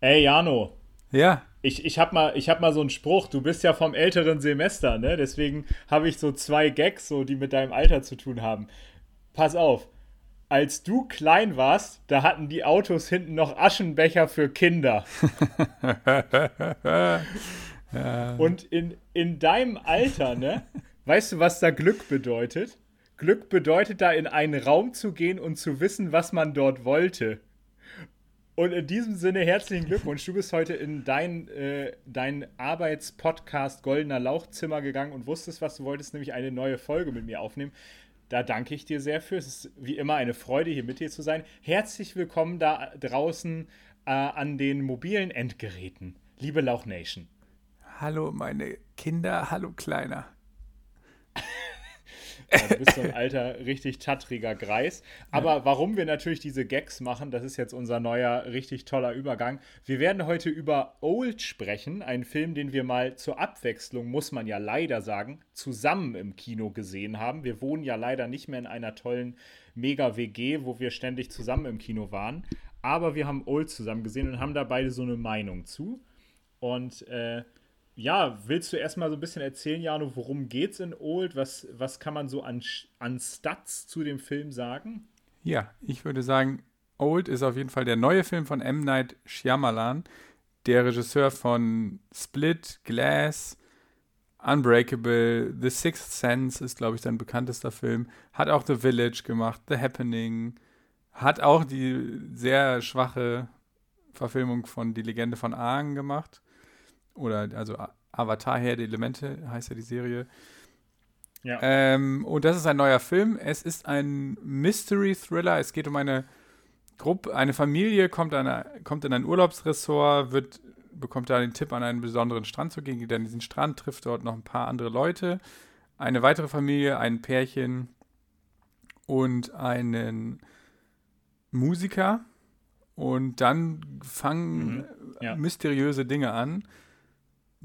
Hey Jano. Ja. Ich, ich habe mal, hab mal so einen Spruch, du bist ja vom älteren Semester, ne? Deswegen habe ich so zwei Gags, so, die mit deinem Alter zu tun haben. Pass auf, als du klein warst, da hatten die Autos hinten noch Aschenbecher für Kinder. ja. Und in, in deinem Alter, ne? Weißt du, was da Glück bedeutet? Glück bedeutet da in einen Raum zu gehen und zu wissen, was man dort wollte. Und in diesem Sinne herzlichen Glückwunsch. Du bist heute in dein, äh, dein Arbeitspodcast Goldener Lauchzimmer gegangen und wusstest, was du wolltest, nämlich eine neue Folge mit mir aufnehmen. Da danke ich dir sehr für. Es ist wie immer eine Freude, hier mit dir zu sein. Herzlich willkommen da draußen äh, an den mobilen Endgeräten. Liebe Lauch Nation. Hallo, meine Kinder. Hallo, Kleiner. Ja, du bist so ein alter, richtig tattriger Greis. Aber ja. warum wir natürlich diese Gags machen, das ist jetzt unser neuer, richtig toller Übergang. Wir werden heute über Old sprechen, einen Film, den wir mal zur Abwechslung, muss man ja leider sagen, zusammen im Kino gesehen haben. Wir wohnen ja leider nicht mehr in einer tollen Mega-WG, wo wir ständig zusammen im Kino waren. Aber wir haben Old zusammen gesehen und haben da beide so eine Meinung zu. Und äh, ja, willst du erstmal so ein bisschen erzählen, Jano, worum geht's in Old? Was, was kann man so an, an Stats zu dem Film sagen? Ja, ich würde sagen, Old ist auf jeden Fall der neue Film von M. Night Shyamalan, der Regisseur von Split, Glass, Unbreakable, The Sixth Sense ist, glaube ich, sein bekanntester Film. Hat auch The Village gemacht, The Happening. Hat auch die sehr schwache Verfilmung von Die Legende von Aang gemacht oder also Avatar Herr der Elemente heißt ja die Serie. Ja. Ähm, und das ist ein neuer Film. Es ist ein Mystery-Thriller. Es geht um eine Gruppe, eine Familie kommt, eine, kommt in ein Urlaubsressort, wird, bekommt da den Tipp, an einen besonderen Strand zu gehen, geht an diesen Strand, trifft dort noch ein paar andere Leute. Eine weitere Familie, ein Pärchen und einen Musiker. Und dann fangen mhm. ja. mysteriöse Dinge an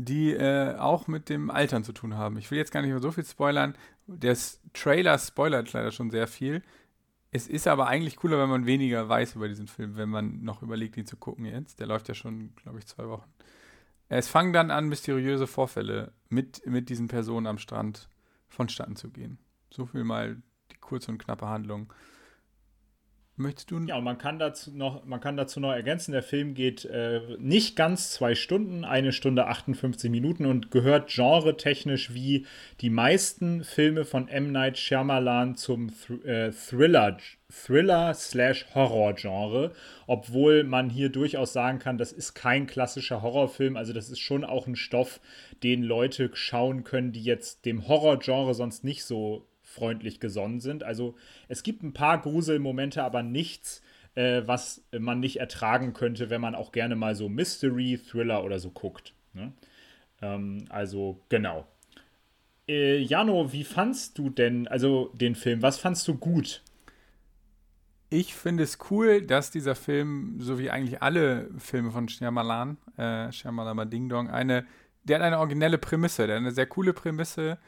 die äh, auch mit dem Altern zu tun haben. Ich will jetzt gar nicht mehr so viel spoilern. Der Trailer spoilert leider schon sehr viel. Es ist aber eigentlich cooler, wenn man weniger weiß über diesen Film, wenn man noch überlegt, ihn zu gucken jetzt. Der läuft ja schon, glaube ich, zwei Wochen. Es fangen dann an, mysteriöse Vorfälle mit, mit diesen Personen am Strand vonstatten zu gehen. So viel mal die kurze und knappe Handlung. Möchtest du? Ja, und man kann dazu noch, man kann dazu noch ergänzen, der Film geht äh, nicht ganz zwei Stunden, eine Stunde 58 Minuten und gehört genretechnisch wie die meisten Filme von M. Night Shyamalan zum Thr äh, Thriller, Thriller slash Horror-Genre, obwohl man hier durchaus sagen kann, das ist kein klassischer Horrorfilm, also das ist schon auch ein Stoff, den Leute schauen können, die jetzt dem Horror-Genre sonst nicht so freundlich gesonnen sind. Also es gibt ein paar Gruselmomente, aber nichts, äh, was man nicht ertragen könnte, wenn man auch gerne mal so Mystery, Thriller oder so guckt. Ne? Ähm, also genau. Äh, Jano, wie fandst du denn also den Film? Was fandst du gut? Ich finde es cool, dass dieser Film, so wie eigentlich alle Filme von Shyamalan, äh, Shyamalan Ding Dong, eine, der hat eine originelle Prämisse, der hat eine sehr coole Prämisse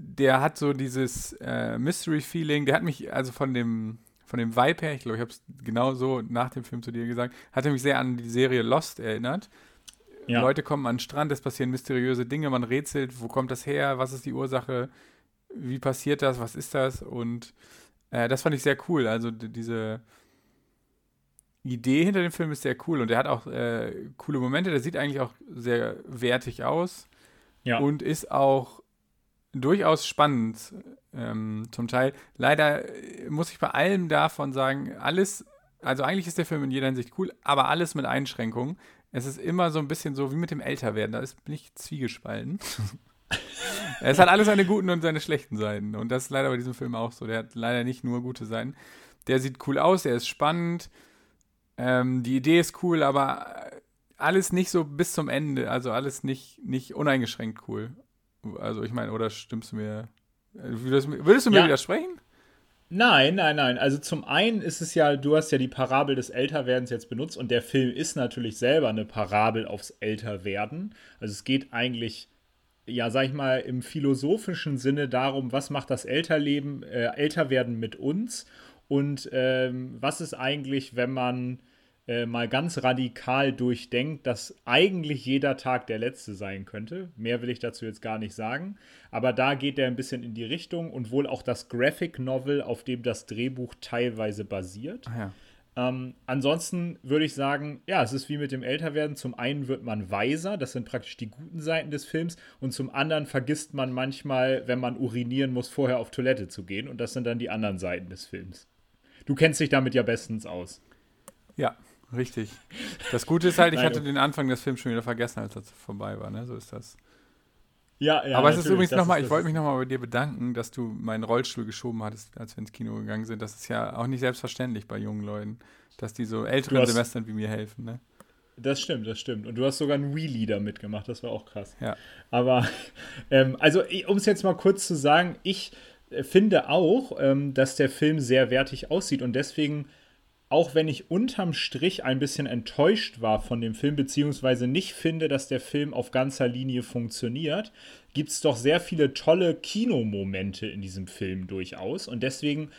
der hat so dieses äh, Mystery-Feeling, der hat mich, also von dem, von dem Vibe her, ich glaube, ich habe es genau so nach dem Film zu dir gesagt, hat er mich sehr an die Serie Lost erinnert. Ja. Leute kommen an den Strand, es passieren mysteriöse Dinge, man rätselt, wo kommt das her, was ist die Ursache, wie passiert das, was ist das und äh, das fand ich sehr cool. Also diese Idee hinter dem Film ist sehr cool und der hat auch äh, coole Momente, der sieht eigentlich auch sehr wertig aus ja. und ist auch durchaus spannend ähm, zum Teil. Leider äh, muss ich bei allem davon sagen, alles, also eigentlich ist der Film in jeder Hinsicht cool, aber alles mit Einschränkungen. Es ist immer so ein bisschen so wie mit dem Älterwerden, da ist, bin ich zwiegespalten. es hat alles seine guten und seine schlechten Seiten. Und das ist leider bei diesem Film auch so. Der hat leider nicht nur gute Seiten. Der sieht cool aus, der ist spannend. Ähm, die Idee ist cool, aber alles nicht so bis zum Ende. Also alles nicht, nicht uneingeschränkt cool. Also ich meine, oder stimmst du mir. Würdest, würdest du mir ja. widersprechen? Nein, nein, nein. Also zum einen ist es ja, du hast ja die Parabel des Älterwerdens jetzt benutzt und der Film ist natürlich selber eine Parabel aufs Älterwerden. Also es geht eigentlich, ja, sag ich mal, im philosophischen Sinne darum, was macht das Älterleben, äh, Älterwerden mit uns und ähm, was ist eigentlich, wenn man äh, mal ganz radikal durchdenkt, dass eigentlich jeder Tag der letzte sein könnte. Mehr will ich dazu jetzt gar nicht sagen. Aber da geht er ein bisschen in die Richtung und wohl auch das Graphic Novel, auf dem das Drehbuch teilweise basiert. Ah, ja. Ähm, ansonsten würde ich sagen, ja, es ist wie mit dem Älterwerden. Zum einen wird man weiser, das sind praktisch die guten Seiten des Films, und zum anderen vergisst man manchmal, wenn man urinieren muss, vorher auf Toilette zu gehen. Und das sind dann die anderen Seiten des Films. Du kennst dich damit ja bestens aus. Ja, Richtig. Das Gute ist halt, ich Nein, hatte den Anfang des Films schon wieder vergessen, als das vorbei war, ne? So ist das. Ja, ja. Aber es ist übrigens nochmal, ich wollte mich nochmal bei dir bedanken, dass du meinen Rollstuhl geschoben hattest, als wir ins Kino gegangen sind. Das ist ja auch nicht selbstverständlich bei jungen Leuten, dass die so älteren hast, Semestern wie mir helfen, ne? Das stimmt, das stimmt. Und du hast sogar einen Wheelie da mitgemacht, das war auch krass. Ja. Aber, ähm, also, um es jetzt mal kurz zu sagen, ich äh, finde auch, ähm, dass der Film sehr wertig aussieht und deswegen auch wenn ich unterm Strich ein bisschen enttäuscht war von dem Film, beziehungsweise nicht finde, dass der Film auf ganzer Linie funktioniert, gibt es doch sehr viele tolle Kinomomente in diesem Film durchaus. Und deswegen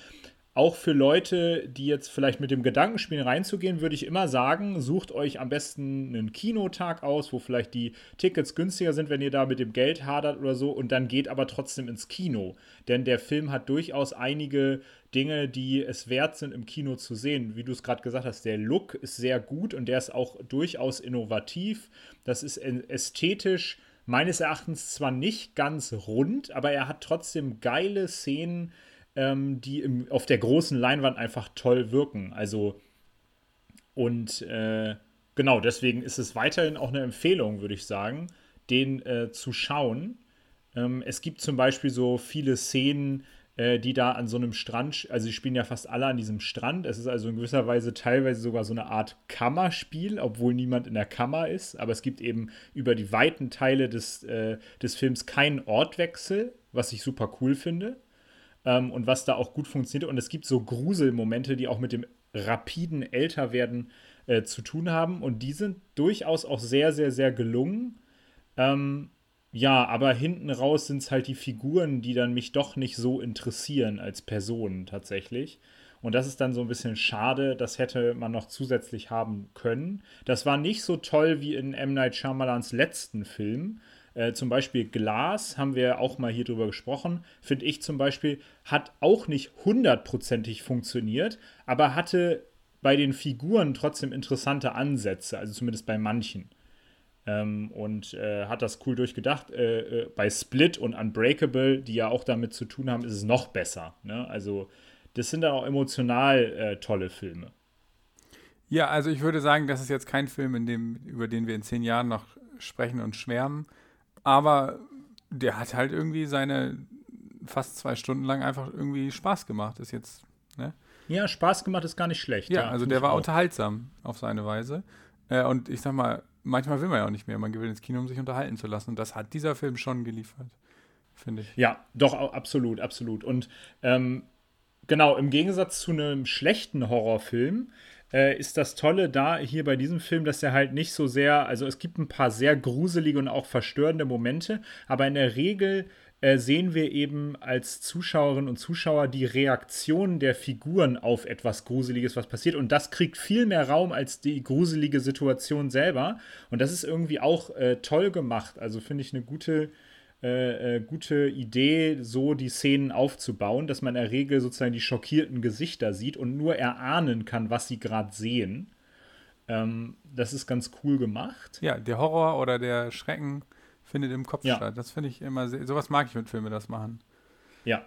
auch für Leute, die jetzt vielleicht mit dem Gedankenspiel reinzugehen, würde ich immer sagen, sucht euch am besten einen Kinotag aus, wo vielleicht die Tickets günstiger sind, wenn ihr da mit dem Geld hadert oder so, und dann geht aber trotzdem ins Kino. Denn der Film hat durchaus einige Dinge, die es wert sind, im Kino zu sehen. Wie du es gerade gesagt hast, der Look ist sehr gut und der ist auch durchaus innovativ. Das ist ästhetisch meines Erachtens zwar nicht ganz rund, aber er hat trotzdem geile Szenen ähm, die im, auf der großen Leinwand einfach toll wirken. Also, und äh, genau, deswegen ist es weiterhin auch eine Empfehlung, würde ich sagen, den äh, zu schauen. Ähm, es gibt zum Beispiel so viele Szenen, äh, die da an so einem Strand, also sie spielen ja fast alle an diesem Strand. Es ist also in gewisser Weise teilweise sogar so eine Art Kammerspiel, obwohl niemand in der Kammer ist. Aber es gibt eben über die weiten Teile des, äh, des Films keinen Ortwechsel, was ich super cool finde ähm, und was da auch gut funktioniert. Und es gibt so Gruselmomente, die auch mit dem rapiden Älterwerden äh, zu tun haben. Und die sind durchaus auch sehr, sehr, sehr gelungen. Ähm, ja, aber hinten raus sind es halt die Figuren, die dann mich doch nicht so interessieren als Personen tatsächlich. Und das ist dann so ein bisschen schade, das hätte man noch zusätzlich haben können. Das war nicht so toll wie in M. Night Shyamalans letzten Film, äh, zum Beispiel Glas, haben wir auch mal hier drüber gesprochen, finde ich zum Beispiel, hat auch nicht hundertprozentig funktioniert, aber hatte bei den Figuren trotzdem interessante Ansätze, also zumindest bei manchen. Ähm, und äh, hat das cool durchgedacht. Äh, äh, bei Split und Unbreakable, die ja auch damit zu tun haben, ist es noch besser. Ne? Also, das sind dann auch emotional äh, tolle Filme. Ja, also ich würde sagen, das ist jetzt kein Film, in dem, über den wir in zehn Jahren noch sprechen und schwärmen. Aber der hat halt irgendwie seine fast zwei Stunden lang einfach irgendwie Spaß gemacht. Ist jetzt, ne? Ja, Spaß gemacht ist gar nicht schlecht. Ja, ja also der war auch. unterhaltsam auf seine Weise. Äh, und ich sag mal, manchmal will man ja auch nicht mehr. Man will ins Kino, um sich unterhalten zu lassen. Und das hat dieser Film schon geliefert, finde ich. Ja, doch, absolut, absolut. Und ähm, genau, im Gegensatz zu einem schlechten Horrorfilm äh, ist das Tolle da hier bei diesem Film, dass er halt nicht so sehr, also es gibt ein paar sehr gruselige und auch verstörende Momente, aber in der Regel äh, sehen wir eben als Zuschauerinnen und Zuschauer die Reaktion der Figuren auf etwas Gruseliges, was passiert. Und das kriegt viel mehr Raum als die gruselige Situation selber. Und das ist irgendwie auch äh, toll gemacht. Also finde ich eine gute, äh, äh, gute Idee, so die Szenen aufzubauen, dass man in der Regel sozusagen die schockierten Gesichter sieht und nur erahnen kann, was sie gerade sehen. Ähm, das ist ganz cool gemacht. Ja, der Horror oder der Schrecken findet im Kopf ja. statt. Das finde ich immer sehr, sowas mag ich mit Filmen, das machen. Ja,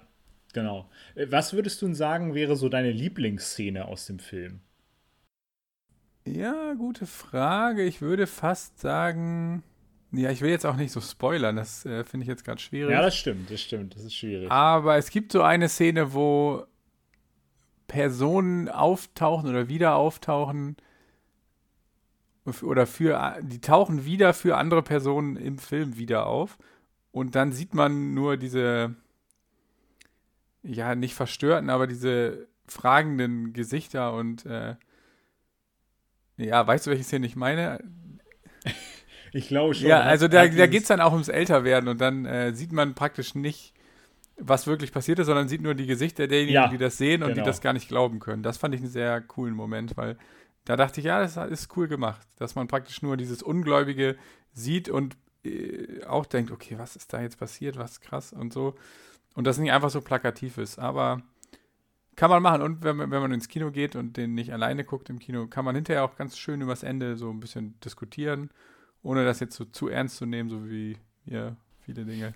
genau. Äh, was würdest du sagen, wäre so deine Lieblingsszene aus dem Film? Ja, gute Frage. Ich würde fast sagen, ja, ich will jetzt auch nicht so spoilern, das äh, finde ich jetzt gerade schwierig. Ja, das stimmt, das stimmt, das ist schwierig. Aber es gibt so eine Szene, wo Personen auftauchen oder wieder auftauchen oder für die tauchen wieder für andere Personen im Film wieder auf und dann sieht man nur diese ja, nicht verstörten, aber diese fragenden Gesichter und äh, ja, weißt du, welche Szene ich meine? Ich glaube schon. Ja, also da, da geht es dann auch ums Älterwerden und dann äh, sieht man praktisch nicht, was wirklich passiert ist, sondern sieht nur die Gesichter derjenigen, ja, die das sehen und genau. die das gar nicht glauben können. Das fand ich einen sehr coolen Moment, weil da dachte ich, ja, das ist cool gemacht, dass man praktisch nur dieses Ungläubige sieht und äh, auch denkt, okay, was ist da jetzt passiert, was krass und so. Und das nicht einfach so plakativ ist, aber kann man machen. Und wenn, wenn man ins Kino geht und den nicht alleine guckt im Kino, kann man hinterher auch ganz schön übers Ende so ein bisschen diskutieren ohne das jetzt so zu ernst zu nehmen, so wie ja, viele Dinge.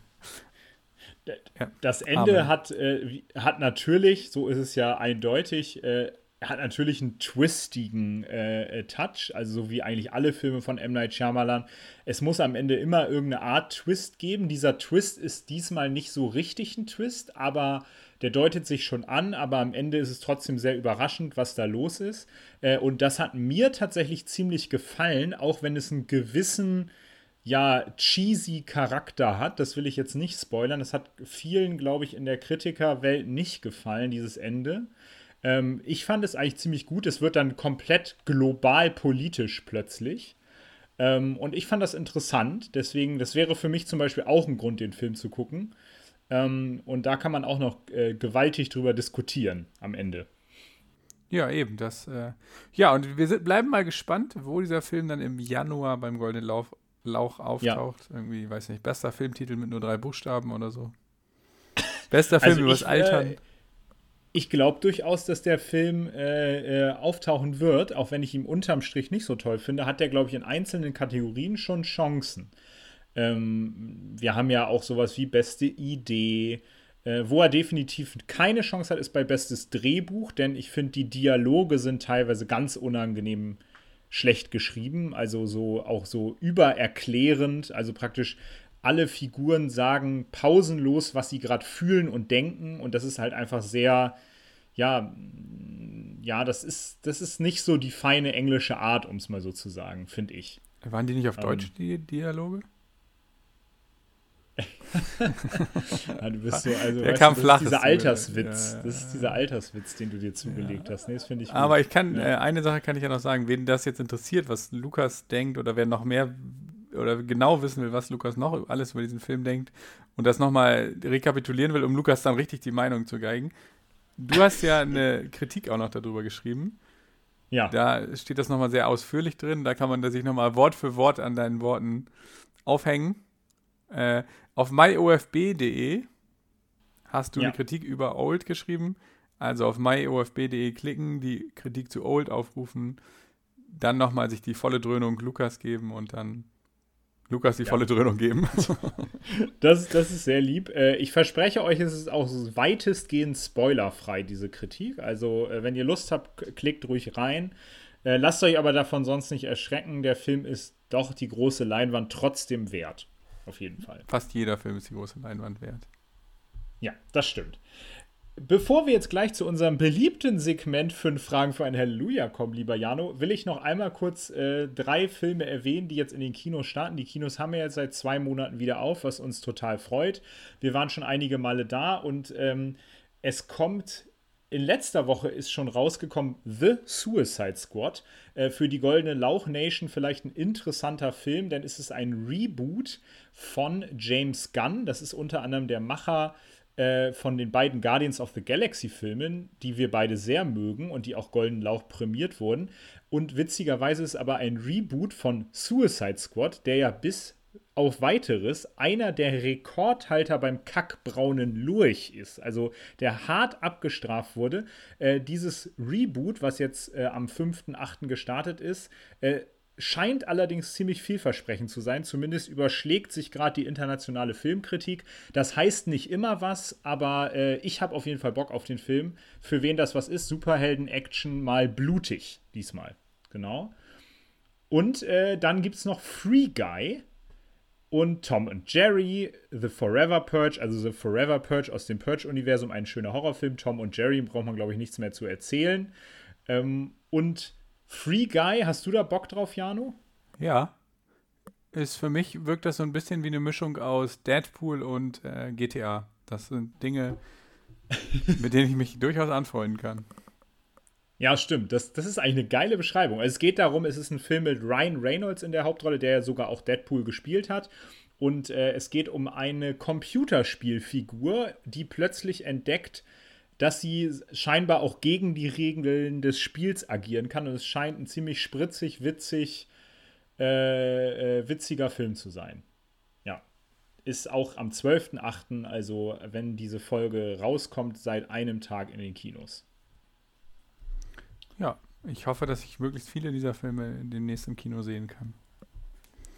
Das Ende hat, äh, hat natürlich, so ist es ja eindeutig, äh, hat natürlich einen twistigen äh, Touch, also so wie eigentlich alle Filme von M. Night Shyamalan. Es muss am Ende immer irgendeine Art Twist geben. Dieser Twist ist diesmal nicht so richtig ein Twist, aber der deutet sich schon an, aber am Ende ist es trotzdem sehr überraschend, was da los ist. Äh, und das hat mir tatsächlich ziemlich gefallen, auch wenn es einen gewissen ja, cheesy Charakter hat. Das will ich jetzt nicht spoilern. Das hat vielen, glaube ich, in der Kritikerwelt nicht gefallen, dieses Ende. Ähm, ich fand es eigentlich ziemlich gut. Es wird dann komplett global politisch plötzlich. Ähm, und ich fand das interessant. Deswegen, das wäre für mich zum Beispiel auch ein Grund, den Film zu gucken. Ähm, und da kann man auch noch äh, gewaltig drüber diskutieren am Ende. Ja, eben. Das, äh, ja, und wir sind, bleiben mal gespannt, wo dieser Film dann im Januar beim Goldenen Lauf, Lauch auftaucht. Ja. Irgendwie, weiß nicht, bester Filmtitel mit nur drei Buchstaben oder so. Bester Film also übers äh, Altern. Äh, ich glaube durchaus, dass der Film äh, äh, auftauchen wird, auch wenn ich ihn unterm Strich nicht so toll finde, hat der, glaube ich, in einzelnen Kategorien schon Chancen. Ähm, wir haben ja auch sowas wie beste Idee. Äh, wo er definitiv keine Chance hat, ist bei bestes Drehbuch, denn ich finde, die Dialoge sind teilweise ganz unangenehm schlecht geschrieben, also so auch so übererklärend, also praktisch alle Figuren sagen pausenlos, was sie gerade fühlen und denken und das ist halt einfach sehr ja, ja, das ist das ist nicht so die feine englische Art, um es mal so zu sagen, finde ich. Waren die nicht auf Deutsch ähm, die Dialoge? ja, du bist so, also, Der kam du, flach. Dieser Alterswitz. Ja, ja, das ist dieser Alterswitz, den du dir zugelegt hast. Nee, das finde ich gut. Aber ich kann, äh, eine Sache kann ich ja noch sagen, wen das jetzt interessiert, was Lukas denkt oder wer noch mehr oder genau wissen will, was Lukas noch alles über diesen Film denkt und das nochmal rekapitulieren will, um Lukas dann richtig die Meinung zu geigen. Du hast ja eine Kritik auch noch darüber geschrieben. Ja. Da steht das nochmal sehr ausführlich drin. Da kann man sich nochmal Wort für Wort an deinen Worten aufhängen. Äh, auf myofb.de hast du ja. eine Kritik über Old geschrieben. Also auf myofb.de klicken, die Kritik zu Old aufrufen, dann nochmal sich die volle Dröhnung Lukas geben und dann Lukas die ja. volle Dröhnung geben. das, das ist sehr lieb. Äh, ich verspreche euch, es ist auch weitestgehend spoilerfrei, diese Kritik. Also, äh, wenn ihr Lust habt, klickt ruhig rein. Äh, lasst euch aber davon sonst nicht erschrecken. Der Film ist doch die große Leinwand trotzdem wert. Auf jeden Fall. Fast jeder Film ist die große Leinwand wert. Ja, das stimmt. Bevor wir jetzt gleich zu unserem beliebten Segment Fünf Fragen für ein Halleluja kommen, lieber Jano, will ich noch einmal kurz äh, drei Filme erwähnen, die jetzt in den Kinos starten. Die Kinos haben wir jetzt seit zwei Monaten wieder auf, was uns total freut. Wir waren schon einige Male da und ähm, es kommt in letzter Woche ist schon rausgekommen The Suicide Squad. Äh, für die Goldene Lauch Nation vielleicht ein interessanter Film, denn es ist ein Reboot von James Gunn. Das ist unter anderem der Macher äh, von den beiden Guardians of the Galaxy Filmen, die wir beide sehr mögen und die auch Golden Lauch prämiert wurden. Und witzigerweise ist aber ein Reboot von Suicide Squad, der ja bis auf weiteres einer der Rekordhalter beim kackbraunen Lurch ist, also der hart abgestraft wurde. Äh, dieses Reboot, was jetzt äh, am 5.8. gestartet ist, äh, scheint allerdings ziemlich vielversprechend zu sein. Zumindest überschlägt sich gerade die internationale Filmkritik. Das heißt nicht immer was, aber äh, ich habe auf jeden Fall Bock auf den Film. Für wen das was ist, Superhelden-Action mal blutig diesmal. Genau. Und äh, dann gibt es noch Free Guy und Tom und Jerry, The Forever Purge, also The Forever Purge aus dem Purge-Universum, ein schöner Horrorfilm. Tom und Jerry braucht man, glaube ich, nichts mehr zu erzählen. Ähm, und Free Guy, hast du da Bock drauf, Jano? Ja. Ist für mich wirkt das so ein bisschen wie eine Mischung aus Deadpool und äh, GTA. Das sind Dinge, mit denen ich mich durchaus anfreunden kann. Ja, stimmt. Das, das ist eigentlich eine geile Beschreibung. Also es geht darum, es ist ein Film mit Ryan Reynolds in der Hauptrolle, der ja sogar auch Deadpool gespielt hat. Und äh, es geht um eine Computerspielfigur, die plötzlich entdeckt, dass sie scheinbar auch gegen die Regeln des Spiels agieren kann. Und es scheint ein ziemlich spritzig, witzig, äh, äh, witziger Film zu sein. Ja. Ist auch am 12.08., also wenn diese Folge rauskommt, seit einem Tag in den Kinos. Ja, ich hoffe, dass ich möglichst viele dieser Filme demnächst im Kino sehen kann.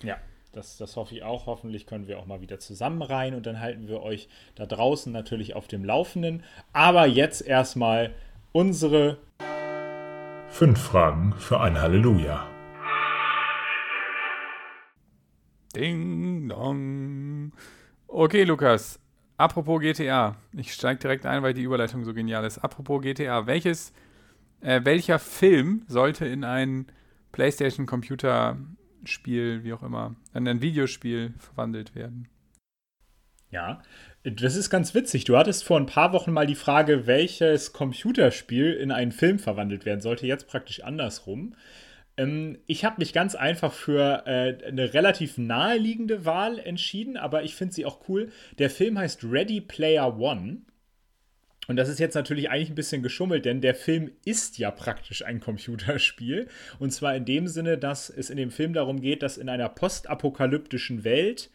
Ja, das, das hoffe ich auch. Hoffentlich können wir auch mal wieder zusammen rein und dann halten wir euch da draußen natürlich auf dem Laufenden. Aber jetzt erstmal unsere fünf Fragen für ein Halleluja. Ding dong. Okay, Lukas. Apropos GTA. Ich steige direkt ein, weil die Überleitung so genial ist. Apropos GTA. Welches äh, welcher Film sollte in ein PlayStation-Computerspiel, wie auch immer, in ein Videospiel verwandelt werden? Ja, das ist ganz witzig. Du hattest vor ein paar Wochen mal die Frage, welches Computerspiel in einen Film verwandelt werden sollte. Jetzt praktisch andersrum. Ähm, ich habe mich ganz einfach für äh, eine relativ naheliegende Wahl entschieden, aber ich finde sie auch cool. Der Film heißt Ready Player One. Und das ist jetzt natürlich eigentlich ein bisschen geschummelt, denn der Film ist ja praktisch ein Computerspiel. Und zwar in dem Sinne, dass es in dem Film darum geht, dass in einer postapokalyptischen Welt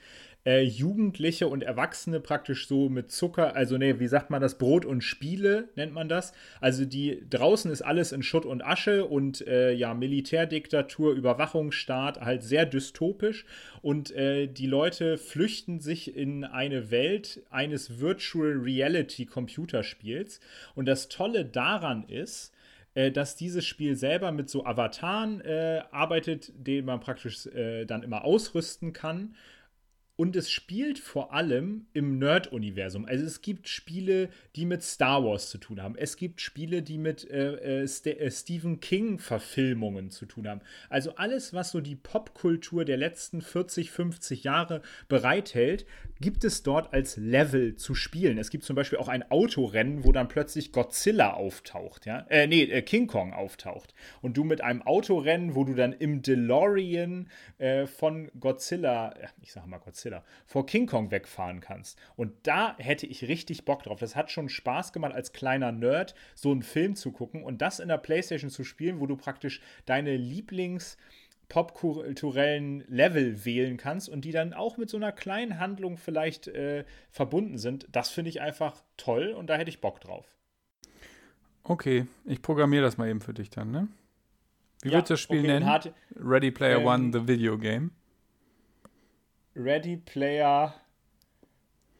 äh, Jugendliche und Erwachsene praktisch so mit Zucker, also nee, wie sagt man das, Brot und Spiele nennt man das. Also die draußen ist alles in Schutt und Asche und äh, ja, Militärdiktatur, Überwachungsstaat, halt sehr dystopisch. Und äh, die Leute flüchten sich in eine Welt eines Virtual Reality Computerspiels. Und das Tolle daran ist, äh, dass dieses Spiel selber mit so Avataren äh, arbeitet, den man praktisch äh, dann immer ausrüsten kann. Und es spielt vor allem im Nerd-Universum. Also es gibt Spiele, die mit Star Wars zu tun haben. Es gibt Spiele, die mit äh, äh, St äh, Stephen King-Verfilmungen zu tun haben. Also alles, was so die Popkultur der letzten 40, 50 Jahre bereithält, gibt es dort als Level zu spielen. Es gibt zum Beispiel auch ein Autorennen, wo dann plötzlich Godzilla auftaucht. Ja? Äh, nee, äh, King Kong auftaucht. Und du mit einem Autorennen, wo du dann im DeLorean äh, von Godzilla, ich sag mal Godzilla vor King Kong wegfahren kannst. Und da hätte ich richtig Bock drauf. Das hat schon Spaß gemacht, als kleiner Nerd so einen Film zu gucken und das in der PlayStation zu spielen, wo du praktisch deine Lieblings- popkulturellen Level wählen kannst und die dann auch mit so einer kleinen Handlung vielleicht äh, verbunden sind. Das finde ich einfach toll und da hätte ich Bock drauf. Okay, ich programmiere das mal eben für dich dann, ne? Wie ja, wird das Spiel okay, nennen? Ready Player ähm, One, the Video Game. Ready Player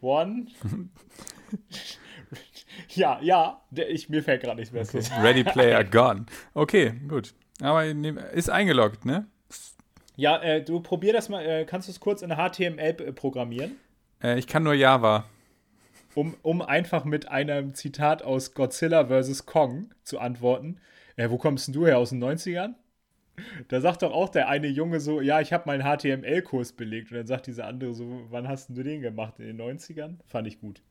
One. ja, ja, ich, mir fällt gerade nichts mehr okay. Ready Player Gone. Okay, gut. Aber ist eingeloggt, ne? Ja, äh, du probier das mal. Äh, kannst du es kurz in HTML äh, programmieren? Äh, ich kann nur Java. Um, um einfach mit einem Zitat aus Godzilla vs. Kong zu antworten. Äh, wo kommst denn du her? Aus den 90ern? Da sagt doch auch der eine Junge so, ja, ich habe meinen HTML-Kurs belegt. Und dann sagt dieser andere so, wann hast du den gemacht? In den 90ern? Fand ich gut.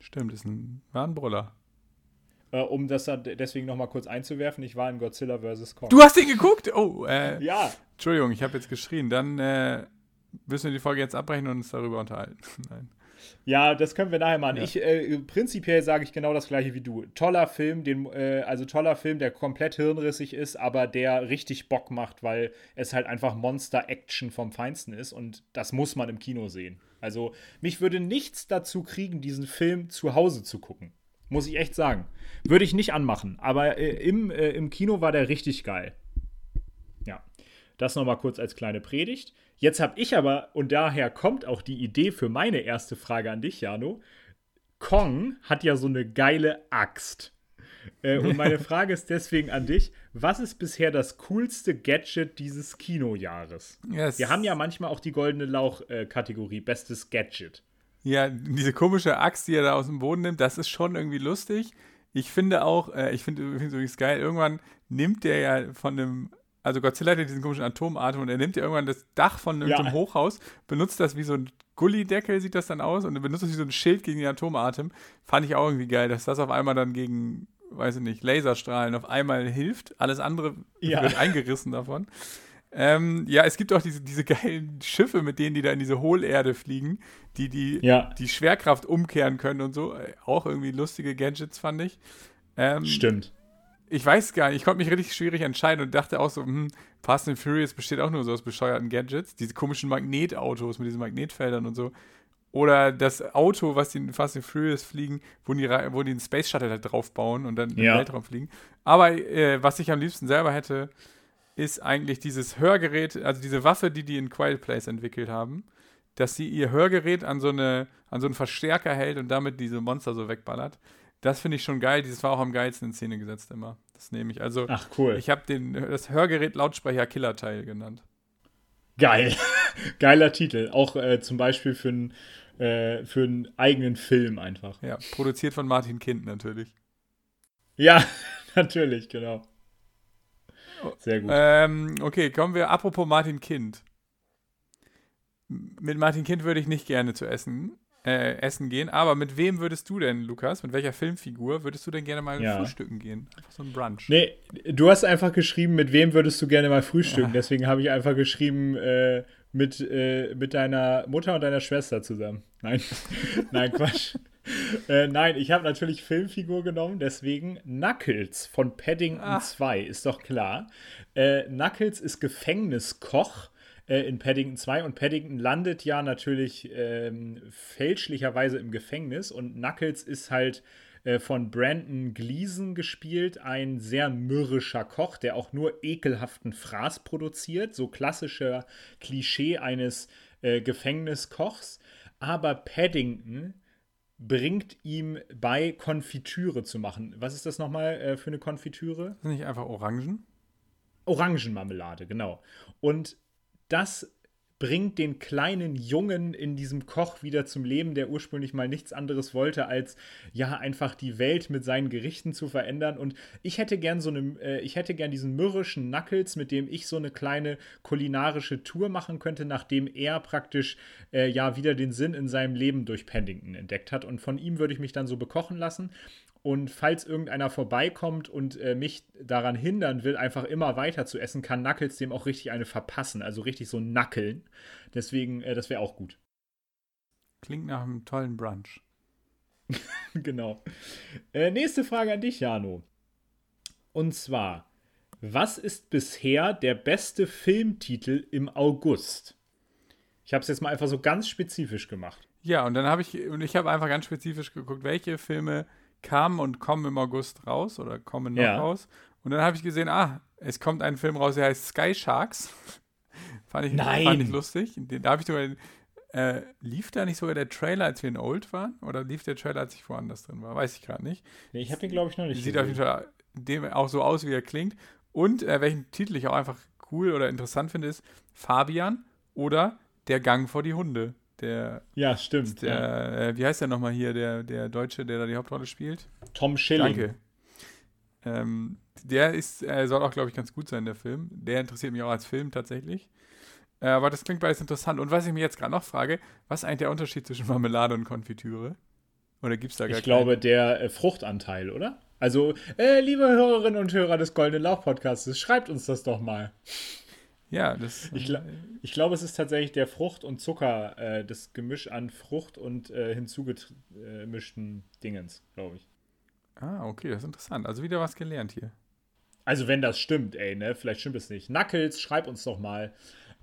Stimmt, ist ein, war ein Brüller. Äh, um das deswegen nochmal kurz einzuwerfen, ich war in Godzilla vs. Kong. Du hast den geguckt? Oh, äh, Ja. Entschuldigung, ich habe jetzt geschrien. Dann äh, müssen wir die Folge jetzt abbrechen und uns darüber unterhalten. Nein. Ja, das können wir nachher machen. Ja. Ich, äh, prinzipiell sage ich genau das gleiche wie du. Toller Film, den, äh, also toller Film, der komplett hirnrissig ist, aber der richtig Bock macht, weil es halt einfach Monster-Action vom Feinsten ist und das muss man im Kino sehen. Also mich würde nichts dazu kriegen, diesen Film zu Hause zu gucken. Muss ich echt sagen. Würde ich nicht anmachen, aber äh, im, äh, im Kino war der richtig geil. Ja, das nochmal kurz als kleine Predigt. Jetzt habe ich aber, und daher kommt auch die Idee für meine erste Frage an dich, Jano. Kong hat ja so eine geile Axt. Äh, und meine Frage ist deswegen an dich: Was ist bisher das coolste Gadget dieses Kinojahres? Yes. Wir haben ja manchmal auch die goldene Lauch-Kategorie, bestes Gadget. Ja, diese komische Axt, die er da aus dem Boden nimmt, das ist schon irgendwie lustig. Ich finde auch, äh, ich finde es übrigens geil, irgendwann nimmt der ja von einem also Godzilla hat ja diesen komischen Atomatem und er nimmt ja irgendwann das Dach von irgendeinem Ja. Hochhaus, benutzt das wie so ein Gullideckel, sieht das dann aus, und benutzt das wie so ein Schild gegen den Atomatem. Fand ich auch irgendwie geil, dass das auf einmal dann gegen, weiß ich nicht, Laserstrahlen auf einmal hilft. Alles andere Ja. wird eingerissen davon. Ähm, ja, es gibt auch diese, diese geilen Schiffe, mit denen die da in diese Hohlerde fliegen, die die, Ja. die Schwerkraft umkehren können und so. Äh, Auch irgendwie lustige Gadgets, fand ich. Ähm, Stimmt. ich weiß gar nicht, ich konnte mich richtig schwierig entscheiden und dachte auch so, hm, Fast and Furious besteht auch nur so aus bescheuerten Gadgets, diese komischen Magnetautos mit diesen Magnetfeldern und so. Oder das Auto, was die in Fast and Furious fliegen, wo die, wo die einen Space Shuttle halt draufbauen und dann in den Ja. Weltraum fliegen. Aber äh, was ich am liebsten selber hätte, ist eigentlich dieses Hörgerät, also diese Waffe, die die in Quiet Place entwickelt haben, dass sie ihr Hörgerät an so, eine, an so einen Verstärker hält und damit diese Monster so wegballert. Das finde ich schon geil. Dieses war auch am geilsten in Szene gesetzt immer. Das nehme ich. Also, Ach, cool. ich habe das Hörgerät Lautsprecher Killerteil genannt. Geil. Geiler Titel. Auch äh, zum Beispiel für, einen äh, für einen eigenen Film einfach. Ja, produziert von Martin Kind natürlich. Ja, natürlich, genau. Sehr gut. Ähm, okay, kommen wir, apropos Martin Kind. Mit Martin Kind würde ich nicht gerne zu essen, äh, essen gehen, aber mit wem würdest du denn, Lukas, mit welcher Filmfigur würdest du denn gerne mal Ja. frühstücken gehen? Einfach so ein Brunch. Nee, du hast einfach geschrieben, mit wem würdest du gerne mal frühstücken. Deswegen habe ich einfach geschrieben, äh, mit, äh, mit deiner Mutter und deiner Schwester zusammen. Nein, nein, Quatsch. Äh, nein, ich habe natürlich Filmfigur genommen, deswegen Knuckles von Paddington Ah. 2, ist doch klar. Äh, Knuckles ist Gefängniskoch äh, in Paddington 2 und Paddington landet ja natürlich ähm, fälschlicherweise im Gefängnis und Knuckles ist halt äh, von Brandon Gleason gespielt, ein sehr mürrischer Koch, der auch nur ekelhaften Fraß produziert, so klassischer Klischee eines äh, Gefängniskochs. Aber Paddington bringt ihm bei, Konfitüre zu machen. Was ist das nochmal äh, für eine Konfitüre? Sind nicht einfach Orangen? Orangenmarmelade, genau. Und das bringt den kleinen Jungen in diesem Koch wieder zum Leben, der ursprünglich mal nichts anderes wollte, als ja einfach die Welt mit seinen Gerichten zu verändern. Und ich hätte gern so eine, äh, ich hätte gern diesen mürrischen Knuckles, mit dem ich so eine kleine kulinarische Tour machen könnte, nachdem er praktisch äh, ja wieder den Sinn in seinem Leben durch Paddington entdeckt hat. Und von ihm würde ich mich dann so bekochen lassen. Und falls irgendeiner vorbeikommt und äh, mich daran hindern will, einfach immer weiter zu essen, kann Knuckles dem auch richtig eine verpassen. Also richtig so nackeln. Deswegen, äh, das wäre auch gut. Klingt nach einem tollen Brunch. genau. Äh, nächste Frage an dich, Jano. Und zwar, was ist bisher der beste Filmtitel im August? Ich habe es jetzt mal einfach so ganz spezifisch gemacht. Ja, und dann habe ich, und ich habe einfach ganz spezifisch geguckt, welche Filme kamen und kommen im August raus oder kommen noch Ja. raus. Und dann habe ich gesehen, ah, es kommt ein Film raus, der heißt Sky Sharks. fand, ich, Nein. fand ich lustig. Den, da habe ich sogar, äh, lief da nicht sogar der Trailer, als wir in Old waren? Oder lief der Trailer, als ich woanders drin war? Weiß ich gerade nicht. Nee, ich habe den, glaube ich, noch nicht Sieht auf jeden Fall dem auch so aus, wie er klingt. Und äh, welchen Titel ich auch einfach cool oder interessant finde, ist Fabian oder Der Gang vor die Hunde. Der Ja, stimmt. der, ja. äh, wie heißt der nochmal hier, der, der Deutsche, der da die Hauptrolle spielt? Tom Schilling. Danke. Ähm, der ist, äh, soll auch, glaube ich, ganz gut sein, der Film. Der interessiert mich auch als Film tatsächlich. Äh, aber das klingt beides interessant. Und was ich mich jetzt gerade noch frage, was ist eigentlich der Unterschied zwischen Marmelade und Konfitüre? Oder gibt es da gar Ich glaube, der äh, Fruchtanteil, oder? Also, äh, liebe Hörerinnen und Hörer des Goldenen Lauch Podcasts, schreibt uns das doch mal. Ja, das. Ich, gla ich glaube, es ist tatsächlich der Frucht und Zucker, äh, das Gemisch an Frucht und äh, hinzugemischten Dingens, glaube ich. ah, okay, das ist interessant. Also wieder was gelernt hier. Also, wenn das stimmt, ey, ne? Vielleicht stimmt es nicht. Knuckles, schreib uns doch mal.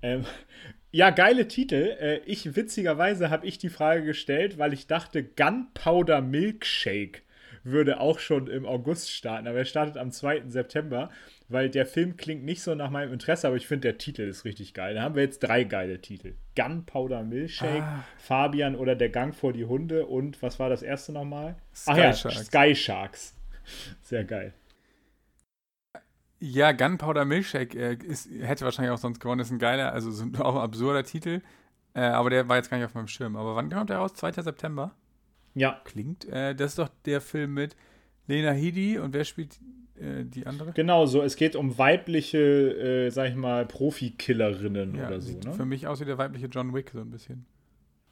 Ähm, ja, geile Titel. Äh, ich, witzigerweise, habe ich die Frage gestellt, weil ich dachte, Gunpowder Milkshake würde auch schon im August starten. Aber er startet am 2. September, weil der Film klingt nicht so nach meinem Interesse, aber ich finde, der Titel ist richtig geil. Da haben wir jetzt drei geile Titel. Gunpowder Milkshake, Ah. Fabian oder Der Gang vor die Hunde und was war das erste nochmal? Sky Ach ja, Sharks. Sky Sharks. Sehr geil. Ja, Gunpowder Milkshake äh, ist, hätte wahrscheinlich auch sonst gewonnen. Ist ein geiler, also auch ein absurder Titel. Äh, aber der war jetzt gar nicht auf meinem Schirm. Aber wann kommt der raus? 2. September? Ja, Klingt. Äh, das ist doch der Film mit Lena Headey und wer spielt äh, die andere? Genau so. Es geht um weibliche, äh, sag ich mal, Profikillerinnen Ja, oder so. sieht Ne? für mich aus wie der weibliche John Wick so ein bisschen.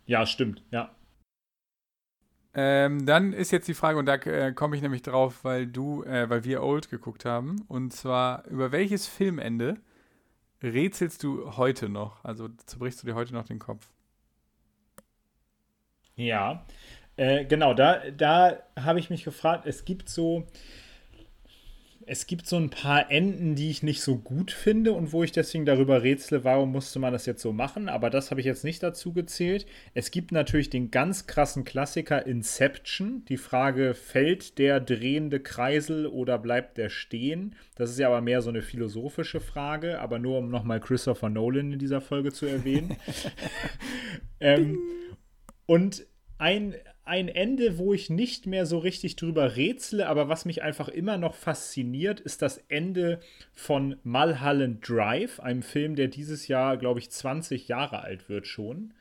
Ja, stimmt. Ja. Ähm, dann ist jetzt die Frage, und da äh, komme ich nämlich drauf, weil du, äh, weil wir Old geguckt haben. Und zwar, über welches Filmende rätselst du heute noch? Also zerbrichst du dir heute noch den Kopf? Ja, äh, genau, da, da habe ich mich gefragt, es gibt so, es gibt so ein paar Enden, die ich nicht so gut finde und wo ich deswegen darüber rätsle, warum musste man das jetzt so machen, aber das habe ich jetzt nicht dazu gezählt. Es gibt natürlich den ganz krassen Klassiker Inception, die Frage, fällt der drehende Kreisel oder bleibt der stehen? Das ist ja aber mehr so eine philosophische Frage, aber nur um nochmal Christopher Nolan in dieser Folge zu erwähnen. ähm, und ein, ein Ende, wo ich nicht mehr so richtig drüber rätsle, aber was mich einfach immer noch fasziniert, ist das Ende von Mulholland Drive, einem Film, der dieses Jahr, glaube ich, 20 Jahre alt wird schon.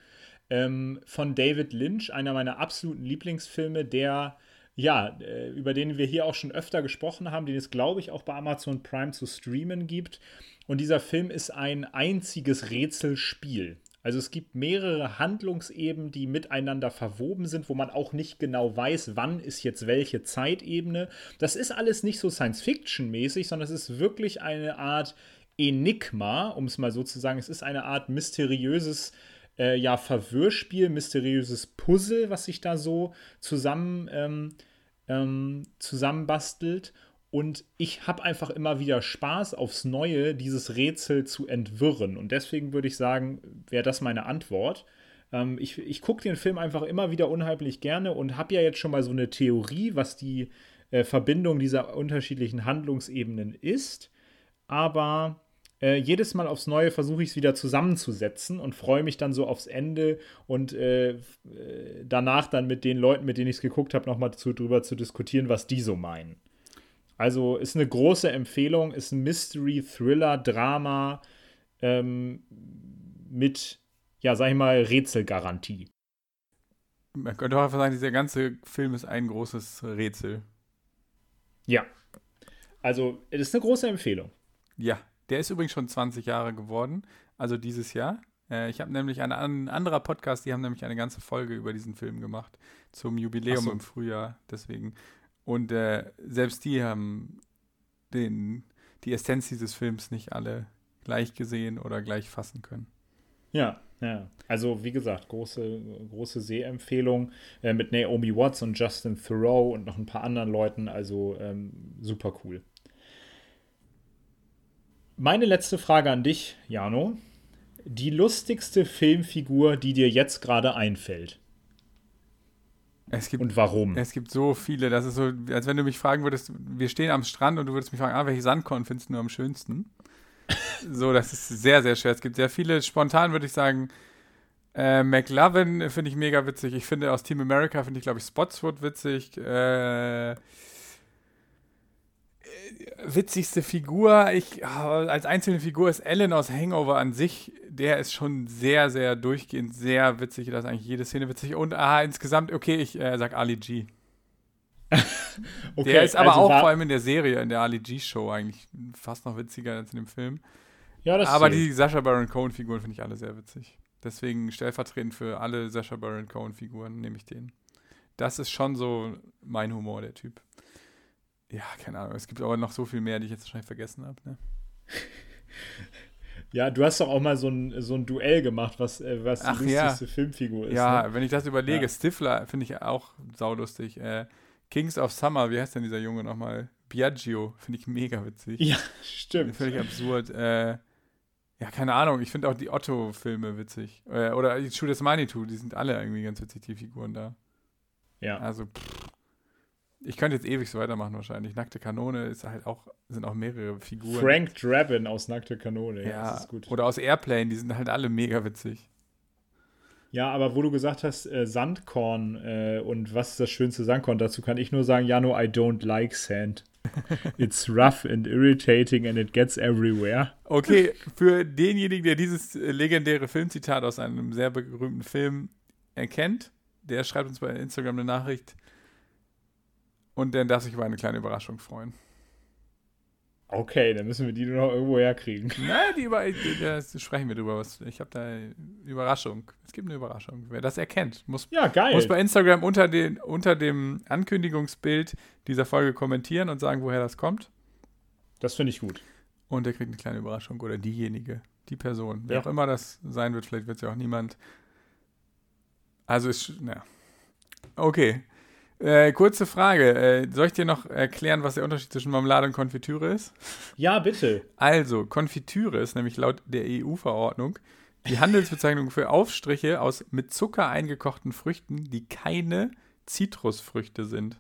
Ähm, von David Lynch, einer meiner absoluten Lieblingsfilme, der ja, äh, über den wir hier auch schon öfter gesprochen haben, den es, glaube ich, auch bei Amazon Prime zu streamen gibt. Und dieser Film ist ein einziges Rätselspiel. Also es gibt mehrere Handlungsebenen, die miteinander verwoben sind, wo man auch nicht genau weiß, wann ist jetzt welche Zeitebene. Das ist alles nicht so Science-Fiction-mäßig, sondern es ist wirklich eine Art Enigma, um es mal so zu sagen. Es ist eine Art mysteriöses äh, ja, Verwirrspiel, mysteriöses Puzzle, was sich da so zusammen, ähm, ähm, zusammenbastelt. Und ich habe einfach immer wieder Spaß aufs Neue, dieses Rätsel zu entwirren. Und deswegen würde ich sagen, wäre das meine Antwort. Ähm, ich ich gucke den Film einfach immer wieder unheimlich gerne und habe ja jetzt schon mal so eine Theorie, was die äh, Verbindung dieser unterschiedlichen Handlungsebenen ist. Aber äh, jedes Mal aufs Neue versuche ich es wieder zusammenzusetzen und freue mich dann so aufs Ende und äh, danach dann mit den Leuten, mit denen ich es geguckt habe, nochmal drüber zu diskutieren, was die so meinen. Also ist eine große Empfehlung, ist ein Mystery, Thriller, Drama ähm, mit, ja, sag ich mal, Rätselgarantie. Man könnte auch einfach sagen, dieser ganze Film ist ein großes Rätsel. Ja. Also, es ist eine große Empfehlung. Ja, der ist übrigens schon 20 Jahre geworden, also dieses Jahr. Äh, ich habe nämlich eine, ein anderer Podcast, die haben nämlich eine ganze Folge über diesen Film gemacht zum Jubiläum so. im Frühjahr. Deswegen und äh, selbst die haben den, die Essenz dieses Films nicht alle gleich gesehen oder gleich fassen können. Ja, ja. Also wie gesagt, große, große Sehempfehlung äh, mit Naomi Watts und Justin Thoreau und noch ein paar anderen Leuten. Also ähm, super cool. Meine letzte Frage an dich, Jano. Die lustigste Filmfigur, die dir jetzt gerade einfällt. Es gibt, und warum? Es gibt so viele, das ist so, als wenn du mich fragen würdest, wir stehen am Strand und du würdest mich fragen, ah, welche Sandkorn findest du am schönsten? so, das ist sehr, sehr schwer. Es gibt sehr viele, spontan würde ich sagen, äh, McLovin finde ich mega witzig. Ich finde aus Team America finde ich, glaube ich, Spotswood witzig. Äh, witzigste Figur, ich als einzelne Figur ist Ellen aus Hangover an sich. Der ist schon sehr, sehr durchgehend sehr witzig. Da ist eigentlich jede Szene witzig. Und ah, insgesamt, okay, ich äh, sag Ali G. okay, der ist aber also auch vor allem in der Serie, in der Ali G-Show eigentlich fast noch witziger als in dem Film. Ja, das aber die Sasha Baron Cohen-Figuren finde ich alle sehr witzig. Deswegen stellvertretend für alle Sasha Baron Cohen-Figuren nehme ich den. Das ist schon so mein Humor, der Typ. Ja, keine Ahnung. Es gibt aber noch so viel mehr, die ich jetzt wahrscheinlich vergessen habe. Ne? Ja, du hast doch auch mal so ein, so ein Duell gemacht, was, äh, was Ach, die lustigste ja. Filmfigur ist. Ja, ne? wenn ich das überlege, ja. Stifler finde ich auch saulustig. Äh, Kings of Summer, wie heißt denn dieser Junge nochmal? Biagio, finde ich mega witzig. Ja, stimmt. Völlig absurd. Äh, ja, keine Ahnung. Ich finde auch die Otto-Filme witzig. Äh, oder die Shoot des Manitou, die sind alle irgendwie ganz witzig, die Figuren da. Ja. Also, pff. Ich könnte jetzt ewig so weitermachen wahrscheinlich. Nackte Kanone ist halt auch, sind auch mehrere Figuren. Frank Drabin aus Nackte Kanone, ja, ja das ist gut. Oder aus Airplane, die sind halt alle mega witzig. Ja, aber wo du gesagt hast, äh, Sandkorn äh, und was ist das schönste Sandkorn, dazu kann ich nur sagen, ja, no, I don't like sand. It's rough and irritating and it gets everywhere. Okay, für denjenigen, der dieses legendäre Filmzitat aus einem sehr berühmten Film erkennt, der schreibt uns bei Instagram eine Nachricht. Und dann darf sich über eine kleine Überraschung freuen. Okay, dann müssen wir die nur noch irgendwo herkriegen. Nein, die über, das sprechen wir drüber. Ich habe da eine Überraschung. Es gibt eine Überraschung. Wer das erkennt, muss, Ja, muss bei Instagram unter, den, unter dem Ankündigungsbild dieser Folge kommentieren und sagen, woher das kommt. Das finde ich gut. Und der kriegt eine kleine Überraschung. Oder diejenige, die Person. Wer Ja. auch immer das sein wird, vielleicht wird es ja auch niemand. Also ist, ja. Okay. Äh, kurze Frage. Äh, soll ich dir noch erklären, was der Unterschied zwischen Marmelade und Konfitüre ist? Ja, bitte. Also, Konfitüre ist nämlich laut der EU-Verordnung die Handelsbezeichnung für Aufstriche aus mit Zucker eingekochten Früchten, die keine Zitrusfrüchte sind.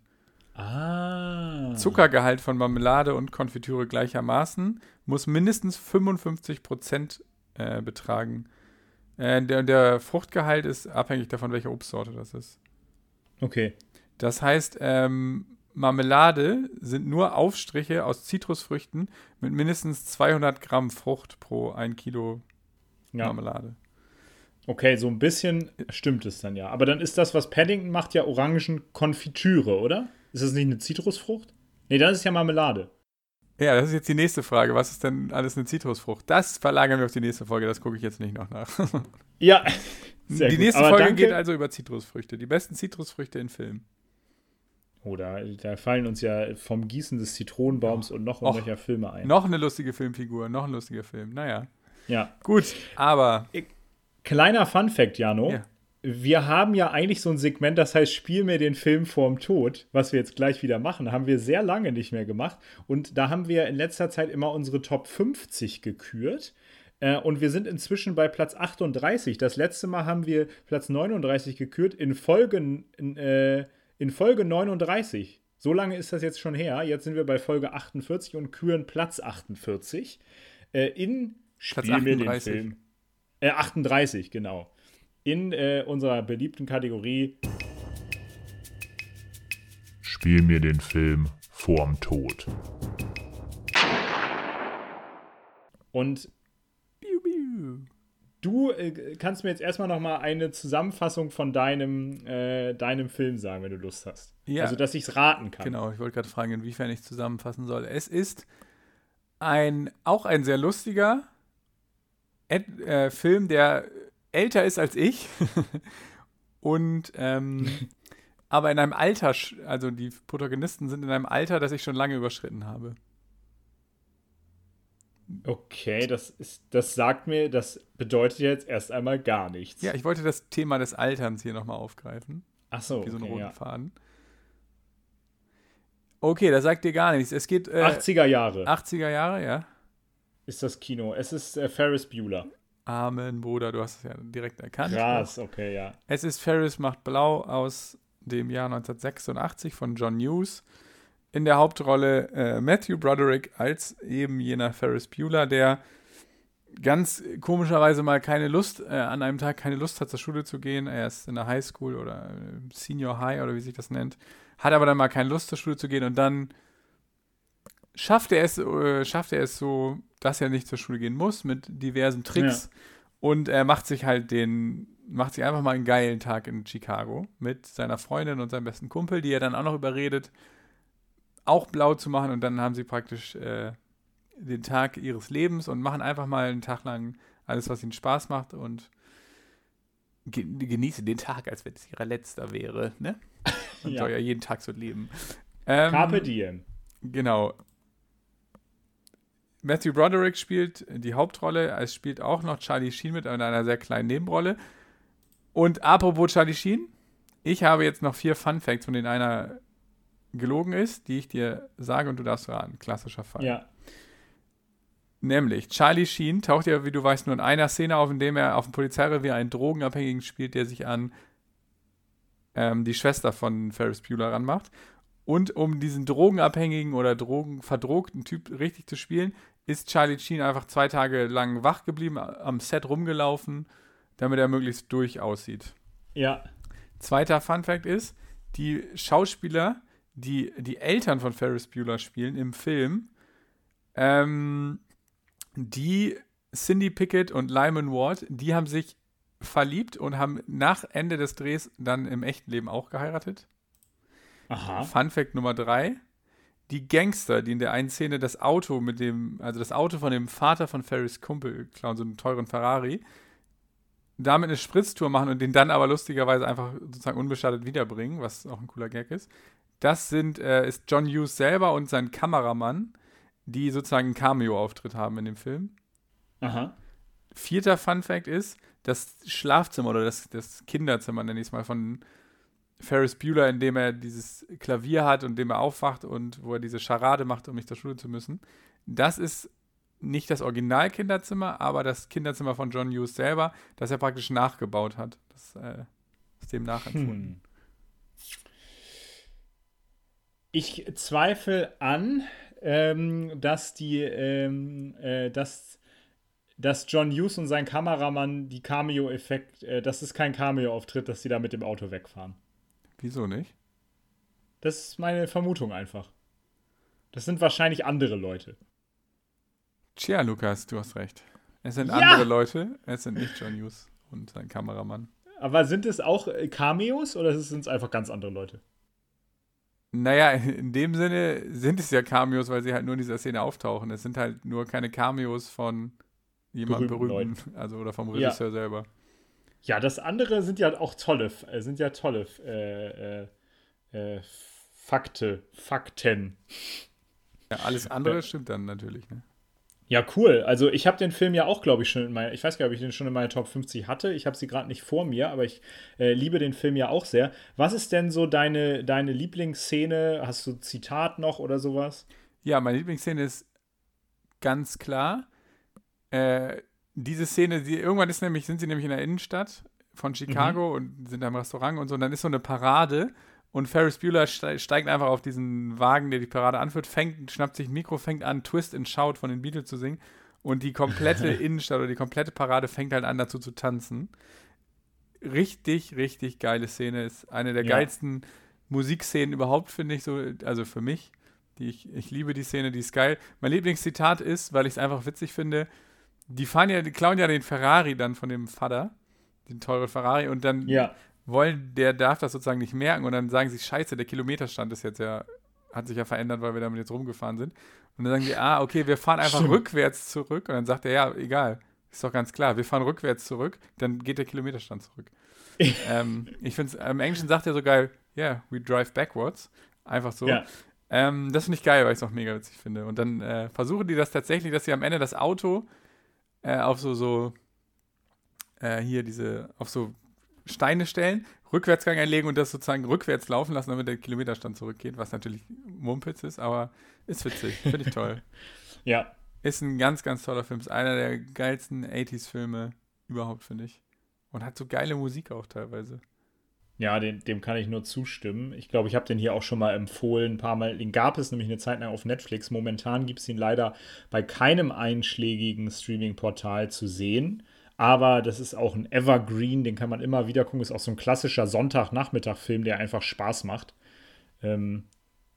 Ah. Zuckergehalt von Marmelade und Konfitüre gleichermaßen muss mindestens 55 Prozent äh, betragen. Äh, der, der Fruchtgehalt ist abhängig davon, welche Obstsorte das ist. Okay. Das heißt, ähm, Marmelade sind nur Aufstriche aus Zitrusfrüchten mit mindestens 200 Gramm Frucht pro 1 Kilo Ja. Marmelade. Okay, so ein bisschen stimmt es dann ja. Aber dann ist das, was Paddington macht, ja Orangenkonfitüre, oder? Ist das nicht eine Zitrusfrucht? Nee, das ist ja Marmelade. Ja, das ist jetzt die nächste Frage. Was ist denn alles eine Zitrusfrucht? Das verlagern wir auf die nächste Folge. Das gucke ich jetzt nicht noch nach. Ja. Sehr die gut. nächste Aber Folge danke. geht also über Zitrusfrüchte. Die besten Zitrusfrüchte in Filmen. Oh, da, fallen uns ja vom Gießen des Zitronenbaums und noch Och. irgendwelcher Filme ein. Noch eine lustige Filmfigur, noch ein lustiger Film. Naja. Ja. Gut, aber Kleiner Fun-Fact, Jano. Ja. Wir haben ja eigentlich so ein Segment, das heißt, spiel mir den Film vorm Tod, was wir jetzt gleich wieder machen. Haben wir sehr lange nicht mehr gemacht. Und da haben wir in letzter Zeit immer unsere Top 50 gekürt. Äh, Und wir sind inzwischen bei Platz 38. Das letzte Mal haben wir Platz 39 gekürt in Folge, in, äh, in Folge 39. So lange ist das jetzt schon her. Jetzt sind wir bei Folge 48 und küren Platz 48. Äh, in Platz Spiel mir den 38. Film. Äh, 38, genau. In äh, unserer beliebten Kategorie Spiel mir den Film vorm Tod. Und Biu, biu. Du äh, kannst mir jetzt erstmal noch mal eine Zusammenfassung von deinem, äh, deinem Film sagen, wenn du Lust hast. Ja. Also, dass ich es raten kann. Genau, ich wollte gerade fragen, inwiefern ich zusammenfassen soll. Es ist ein, auch ein sehr lustiger Ed, äh, Film, der älter ist als ich und ähm, aber in einem Alter, also die Protagonisten sind in einem Alter, das ich schon lange überschritten habe. Okay, das, ist, das sagt mir, das bedeutet jetzt erst einmal gar nichts. Ja, ich wollte das Thema des Alterns hier nochmal aufgreifen, Ach so, wie so einen okay, roten ja. Faden. Okay, das sagt dir gar nichts. Es geht äh, 80er Jahre 80er Jahre, ja. ist das Kino. Es ist äh, Ferris Bueller. Amen, Bruder, du hast es ja direkt erkannt. Krass, okay, ja. Es ist Ferris macht blau aus dem Jahr 1986 von John Hughes. In der Hauptrolle äh, Matthew Broderick als eben jener Ferris Bueller, der ganz komischerweise mal keine Lust, äh, an einem Tag keine Lust hat, zur Schule zu gehen. Er ist in der Highschool oder äh, Senior High oder wie sich das nennt. Hat aber dann mal keine Lust, zur Schule zu gehen und dann schafft er es, äh, schafft er es so, dass er nicht zur Schule gehen muss mit diversen Tricks. Und er macht sich halt den, macht sich einfach mal einen geilen Tag in Chicago mit seiner Freundin und seinem besten Kumpel, die er dann auch noch überredet, auch blau zu machen. Und dann haben sie praktisch äh, den Tag ihres Lebens und machen einfach mal einen Tag lang alles, was ihnen Spaß macht und ge genießen den Tag, als wenn es ihrer letzter wäre. Ne? Und Ja. soll ja jeden Tag so leben. Ähm, Carpe Diem. Genau. Matthew Broderick spielt die Hauptrolle. Es spielt auch noch Charlie Sheen mit in einer sehr kleinen Nebenrolle. Und apropos Charlie Sheen, ich habe jetzt noch vier Fun Facts, von denen einer gelogen ist, die ich dir sage und du darfst raten. Klassischer Fall. Ja. Nämlich, Charlie Sheen taucht ja, wie du weißt, nur in einer Szene auf, in dem er auf dem Polizeirevier einen Drogenabhängigen spielt, der sich an ähm, die Schwester von Ferris Bueller ranmacht. Und um diesen Drogenabhängigen oder Drogenverdrogten Typ richtig zu spielen, ist Charlie Sheen einfach zwei Tage lang wach geblieben, am Set rumgelaufen, damit er möglichst durch aussieht. Ja. Zweiter Fun Fact ist, die Schauspieler, die die Eltern von Ferris Bueller spielen im Film, ähm, die Cindy Pickett und Lyman Ward, die haben sich verliebt und haben nach Ende des Drehs dann im echten Leben auch geheiratet. Aha. Fun Fact Nummer drei. die Gangster, die in der einen Szene das Auto mit dem, also das Auto von dem Vater von Ferris Kumpel klauen, so einen teuren Ferrari, damit eine Spritztour machen und den dann aber lustigerweise einfach sozusagen unbeschadet wiederbringen, was auch ein cooler Gag ist. Das sind, äh, ist John Hughes selber und sein Kameramann, die sozusagen einen Cameo-Auftritt haben in dem Film. Aha. Vierter Fun Fact ist, das Schlafzimmer oder das, das Kinderzimmer, nenne ich es mal, von Ferris Bueller, in dem er dieses Klavier hat und dem er aufwacht und wo er diese Scharade macht, um nicht zur Schule zu müssen. Das ist nicht das Original-Kinderzimmer, aber das Kinderzimmer von John Hughes selber, das er praktisch nachgebaut hat. Das äh, ist dem nachempfunden. Hm. Ich zweifle an, ähm, dass die, ähm, äh, dass, dass John Hughes und sein Kameramann die Cameo-Effekt, äh, das ist kein Cameo-Auftritt, dass sie da mit dem Auto wegfahren. Wieso nicht? Das ist meine Vermutung einfach. Das sind wahrscheinlich andere Leute. Tja, Lukas, du hast recht. Es sind ja! andere Leute, es sind nicht John Hughes und sein Kameramann. Aber sind es auch äh, Cameos oder sind es einfach ganz andere Leute? Naja, in dem Sinne sind es ja Cameos, weil sie halt nur in dieser Szene auftauchen. Es sind halt nur keine Cameos von jemandem berühmten, berühmten also oder vom Regisseur ja. selber. Ja, das andere sind ja auch tolle, äh, sind ja tolle äh, äh, äh, Fakte, Fakten. Ja, alles andere stimmt dann natürlich, ne? Ja, cool. Also ich habe den Film ja auch, glaube ich, schon in meiner, ich weiß gar nicht, ob ich den schon in meiner Top 50 hatte. Ich habe sie gerade nicht vor mir, aber ich äh, liebe den Film ja auch sehr. Was ist denn so deine, deine Lieblingsszene? Hast du Zitat noch oder sowas? Ja, meine Lieblingsszene ist ganz klar. Äh, diese Szene, die, irgendwann ist nämlich, sind sie nämlich in der Innenstadt von Chicago mhm. und sind da im Restaurant und so. Und dann ist so eine Parade und Ferris Bueller steigt einfach auf diesen Wagen, der die Parade anführt, fängt, schnappt sich ein Mikro, fängt an, Twist and Shout von den Beatles zu singen. Und die komplette Innenstadt oder die komplette Parade fängt halt an, dazu zu tanzen. Richtig, richtig geile Szene. Ist eine der ja. geilsten Musikszenen überhaupt, finde ich so. Also für mich. Die ich, ich liebe die Szene, die ist geil. Mein Lieblingszitat ist, weil ich es einfach witzig finde, die fahren ja, die klauen ja den Ferrari dann von dem Vater, den teuren Ferrari, und dann ja. Wollen, der darf das sozusagen nicht merken und dann sagen sie, scheiße, der Kilometerstand ist jetzt ja, hat sich ja verändert, weil wir damit jetzt rumgefahren sind. Und dann sagen die, ah, okay, wir fahren einfach Stimmt. rückwärts zurück. Und dann sagt er, ja, egal, ist doch ganz klar, wir fahren rückwärts zurück, dann geht der Kilometerstand zurück. ähm, ich finde es, im Englischen sagt er so geil, yeah, we drive backwards. Einfach so. Ja. Ähm, das finde ich geil, weil ich es auch mega witzig finde. Und dann äh, versuchen die das tatsächlich, dass sie am Ende das Auto äh, auf so, so äh, hier diese, auf so Steine stellen, Rückwärtsgang einlegen und das sozusagen rückwärts laufen lassen, damit der Kilometerstand zurückgeht, was natürlich Mumpitz ist, aber ist witzig, finde ich toll. ja. Ist ein ganz, ganz toller Film. Ist einer der geilsten 80s-Filme überhaupt, finde ich. Und hat so geile Musik auch teilweise. Ja, den, dem kann ich nur zustimmen. Ich glaube, ich habe den hier auch schon mal empfohlen, ein paar Mal. Den gab es nämlich eine Zeit lang auf Netflix. Momentan gibt es ihn leider bei keinem einschlägigen Streaming-Portal zu sehen. Aber das ist auch ein Evergreen, den kann man immer wieder gucken. Ist auch so ein klassischer Sonntagnachmittag-Film, der einfach Spaß macht. Ähm,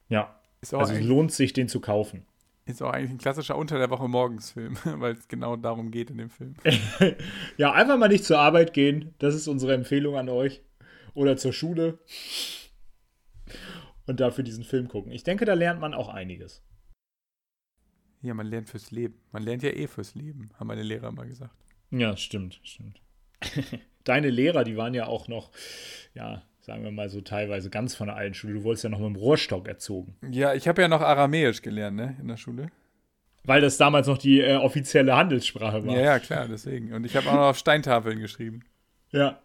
ja, also es lohnt sich, den zu kaufen. Ist auch eigentlich ein klassischer Unter der Woche Morgens-Film, weil es genau darum geht in dem Film. ja, einfach mal nicht zur Arbeit gehen. Das ist unsere Empfehlung an euch oder zur Schule und dafür diesen Film gucken. Ich denke, da lernt man auch einiges. Ja, man lernt fürs Leben. Man lernt ja eh fürs Leben, haben meine Lehrer mal gesagt. Ja, stimmt, stimmt. Deine Lehrer, die waren ja auch noch, ja, sagen wir mal so teilweise ganz von der alten Schule. Du wurdest ja noch mit dem Rohrstock erzogen. Ja, ich habe ja noch Aramäisch gelernt, ne, in der Schule. Weil das damals noch die äh, offizielle Handelssprache war. Ja, ja, klar, deswegen. Und ich habe auch noch auf Steintafeln geschrieben. Ja,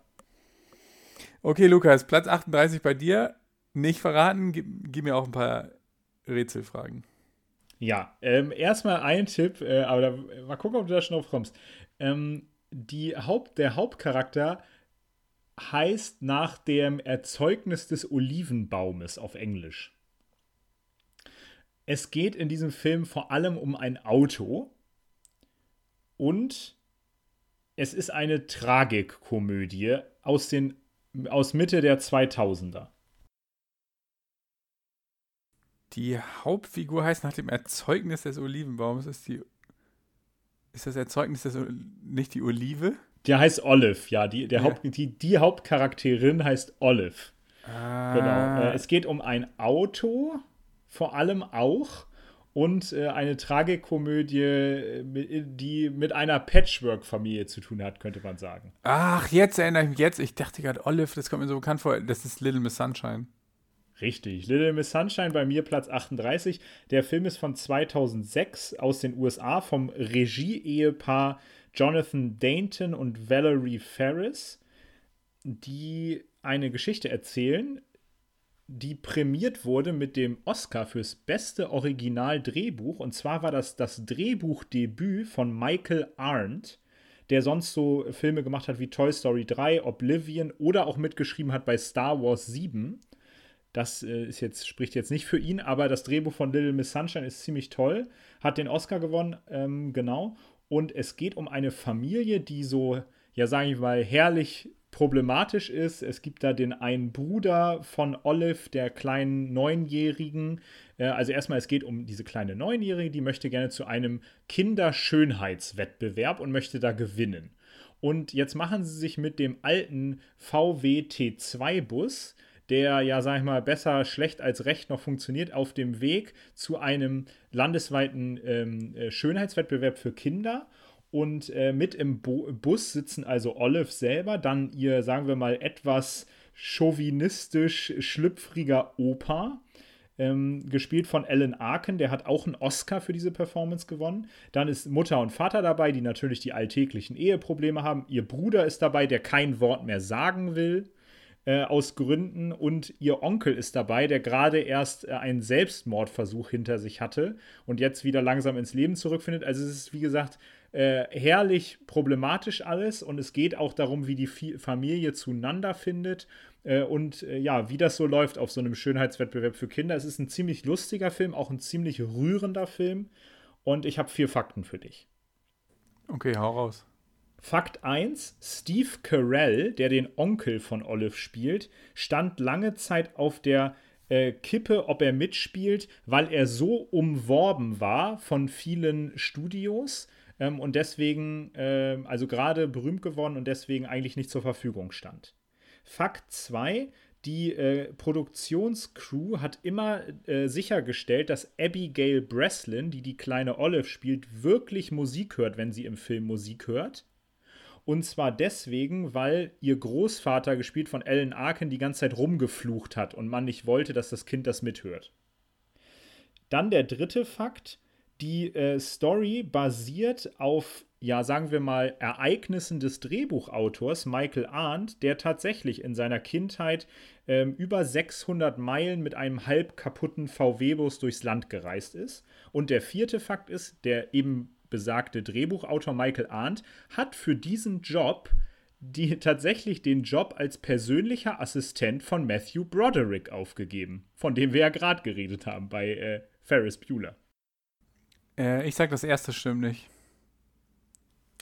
Okay, Lukas, Platz 38 bei dir. Nicht verraten, gib, gib mir auch ein paar Rätselfragen. Ja, ähm, erstmal ein Tipp, äh, aber da, mal gucken, ob du da schon drauf kommst. Ähm, die Haupt, der Hauptcharakter heißt nach dem Erzeugnis des Olivenbaumes auf Englisch. Es geht in diesem Film vor allem um ein Auto und es ist eine Tragikkomödie aus den aus Mitte der 2000er. Die Hauptfigur heißt nach dem Erzeugnis des Olivenbaums. Ist, die, ist das Erzeugnis des, nicht die Olive? Der heißt Olive, ja. Die, der ja. Haupt, die, die Hauptcharakterin heißt Olive. Ah. Genau. Äh, es geht um ein Auto vor allem auch und äh, eine Tragikomödie, äh, die mit einer Patchwork-Familie zu tun hat, könnte man sagen. Ach, jetzt erinnere ich mich jetzt. Ich dachte gerade, Olive, das kommt mir so bekannt vor. Das ist Little Miss Sunshine. Richtig. Little Miss Sunshine bei mir Platz 38. Der Film ist von 2006 aus den USA vom Regie-Ehepaar Jonathan Dainton und Valerie Ferris, die eine Geschichte erzählen, die prämiert wurde mit dem Oscar fürs beste Originaldrehbuch. Und zwar war das das Drehbuchdebüt von Michael Arndt, der sonst so Filme gemacht hat wie Toy Story 3, Oblivion oder auch mitgeschrieben hat bei Star Wars 7. Das äh, ist jetzt, spricht jetzt nicht für ihn, aber das Drehbuch von Little Miss Sunshine ist ziemlich toll. Hat den Oscar gewonnen, ähm, genau. Und es geht um eine Familie, die so, ja, sage ich mal, herrlich problematisch ist. Es gibt da den einen Bruder von Olive, der kleinen Neunjährigen. Äh, also erstmal, es geht um diese kleine Neunjährige, die möchte gerne zu einem Kinderschönheitswettbewerb und möchte da gewinnen. Und jetzt machen sie sich mit dem alten VW T2-Bus, der ja, sag ich mal, besser schlecht als recht noch funktioniert, auf dem Weg zu einem landesweiten ähm, äh, Schönheitswettbewerb für Kinder und äh, mit im Bo Bus sitzen also Olive selber, dann ihr, sagen wir mal, etwas chauvinistisch schlüpfriger Opa, ähm, gespielt von Alan Arkin, der hat auch einen Oscar für diese Performance gewonnen. Dann ist Mutter und Vater dabei, die natürlich die alltäglichen Eheprobleme haben. Ihr Bruder ist dabei, der kein Wort mehr sagen will. Äh, aus Gründen und ihr Onkel ist dabei, der gerade erst äh, einen Selbstmordversuch hinter sich hatte und jetzt wieder langsam ins Leben zurückfindet. Also es ist, wie gesagt, äh, herrlich problematisch alles und es geht auch darum, wie die Familie zueinander findet äh, und äh, ja, wie das so läuft auf so einem Schönheitswettbewerb für Kinder. Es ist ein ziemlich lustiger Film, auch ein ziemlich rührender Film und ich habe vier Fakten für dich. Okay, hau raus. Fakt 1: Steve Carell, der den Onkel von Olive spielt, stand lange Zeit auf der äh, Kippe, ob er mitspielt, weil er so umworben war von vielen Studios, ähm, und deswegen, äh, also gerade berühmt geworden und deswegen eigentlich nicht zur Verfügung stand. Fakt 2, die äh, Produktionscrew hat immer äh, sichergestellt, dass Abigail Breslin, die die kleine Olive spielt, wirklich Musik hört, wenn sie im Film Musik hört. Und zwar deswegen, weil ihr Großvater, gespielt von Alan Arkin, die ganze Zeit rumgeflucht hat und man nicht wollte, dass das Kind das mithört. Dann der dritte Fakt. Die äh, Story basiert auf, ja, sagen wir mal, Ereignissen des Drehbuchautors Michael Arndt, der tatsächlich in seiner Kindheit ähm, über 600 Meilen mit einem halb kaputten VW-Bus durchs Land gereist ist. Und der vierte Fakt ist, der eben besagte Drehbuchautor Michael Arndt hat für diesen Job die tatsächlich den Job als persönlicher Assistent von Matthew Broderick aufgegeben, von dem wir ja gerade geredet haben bei äh, Ferris Bueller. Äh, ich sag, das erste stimmt nicht.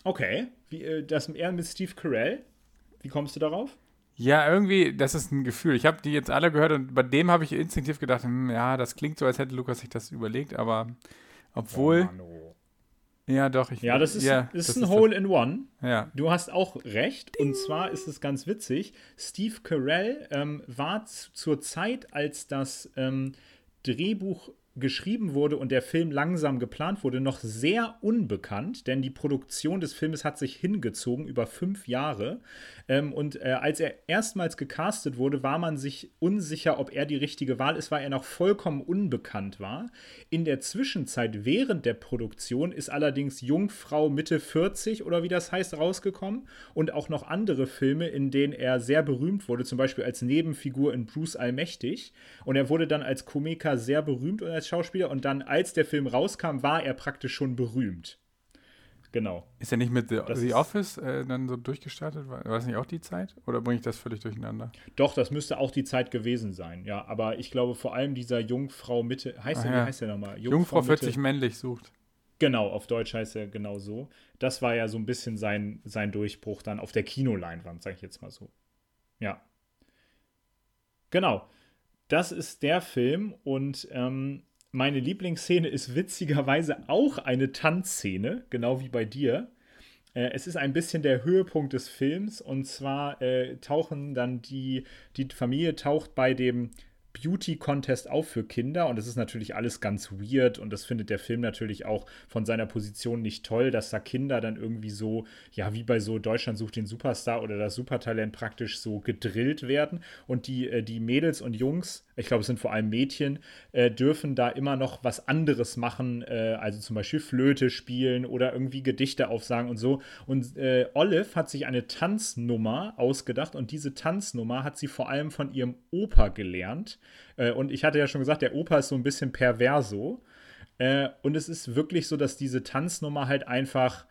Okay. Wie, äh, das eher mit Steve Carell. Wie kommst du darauf? Ja, irgendwie, das ist ein Gefühl. Ich habe die jetzt alle gehört und bei dem habe ich instinktiv gedacht, hm, ja, das klingt so, als hätte Lukas sich das überlegt, aber obwohl. Oh, ja, doch. Ich, ja, das ist, ja, ist das ein ist Hole in One. Ja. Du hast auch recht. Und zwar ist es ganz witzig. Steve Carell ähm, war zur Zeit, als das ähm, Drehbuch geschrieben wurde und der Film langsam geplant wurde, noch sehr unbekannt, denn die Produktion des Filmes hat sich hingezogen über fünf Jahre. Ähm, und äh, als er erstmals gecastet wurde, war man sich unsicher, ob er die richtige Wahl ist, weil er noch vollkommen unbekannt war. In der Zwischenzeit während der Produktion ist allerdings Jungfrau Mitte 40 oder wie das heißt rausgekommen und auch noch andere Filme, in denen er sehr berühmt wurde, zum Beispiel als Nebenfigur in Bruce Allmächtig. Und er wurde dann als Komiker sehr berühmt und als Schauspieler und dann, als der Film rauskam, war er praktisch schon berühmt. Genau. Ist er nicht mit The, The Office äh, dann so durchgestartet? War, war das nicht auch die Zeit? Oder bringe ich das völlig durcheinander? Doch, das müsste auch die Zeit gewesen sein, ja. Aber ich glaube vor allem dieser Jungfrau Mitte, heißt der, ja. wie heißt der nochmal? Jungfrau, Jungfrau 40 männlich sucht. Genau, auf Deutsch heißt er genau so. Das war ja so ein bisschen sein, sein Durchbruch dann auf der Kinoleinwand, sag ich jetzt mal so. Ja. Genau. Das ist der Film und ähm, meine Lieblingsszene ist witzigerweise auch eine Tanzszene, genau wie bei dir. Äh, es ist ein bisschen der Höhepunkt des Films und zwar äh, tauchen dann die, die Familie taucht bei dem Beauty-Contest auch für Kinder und das ist natürlich alles ganz weird und das findet der Film natürlich auch von seiner Position nicht toll, dass da Kinder dann irgendwie so, ja, wie bei so Deutschland sucht den Superstar oder das Supertalent praktisch so gedrillt werden und die, äh, die Mädels und Jungs, ich glaube, es sind vor allem Mädchen, äh, dürfen da immer noch was anderes machen, äh, also zum Beispiel Flöte spielen oder irgendwie Gedichte aufsagen und so. Und äh, Olive hat sich eine Tanznummer ausgedacht und diese Tanznummer hat sie vor allem von ihrem Opa gelernt. Äh, und ich hatte ja schon gesagt, der Opa ist so ein bisschen perverso. Äh, und es ist wirklich so, dass diese Tanznummer halt einfach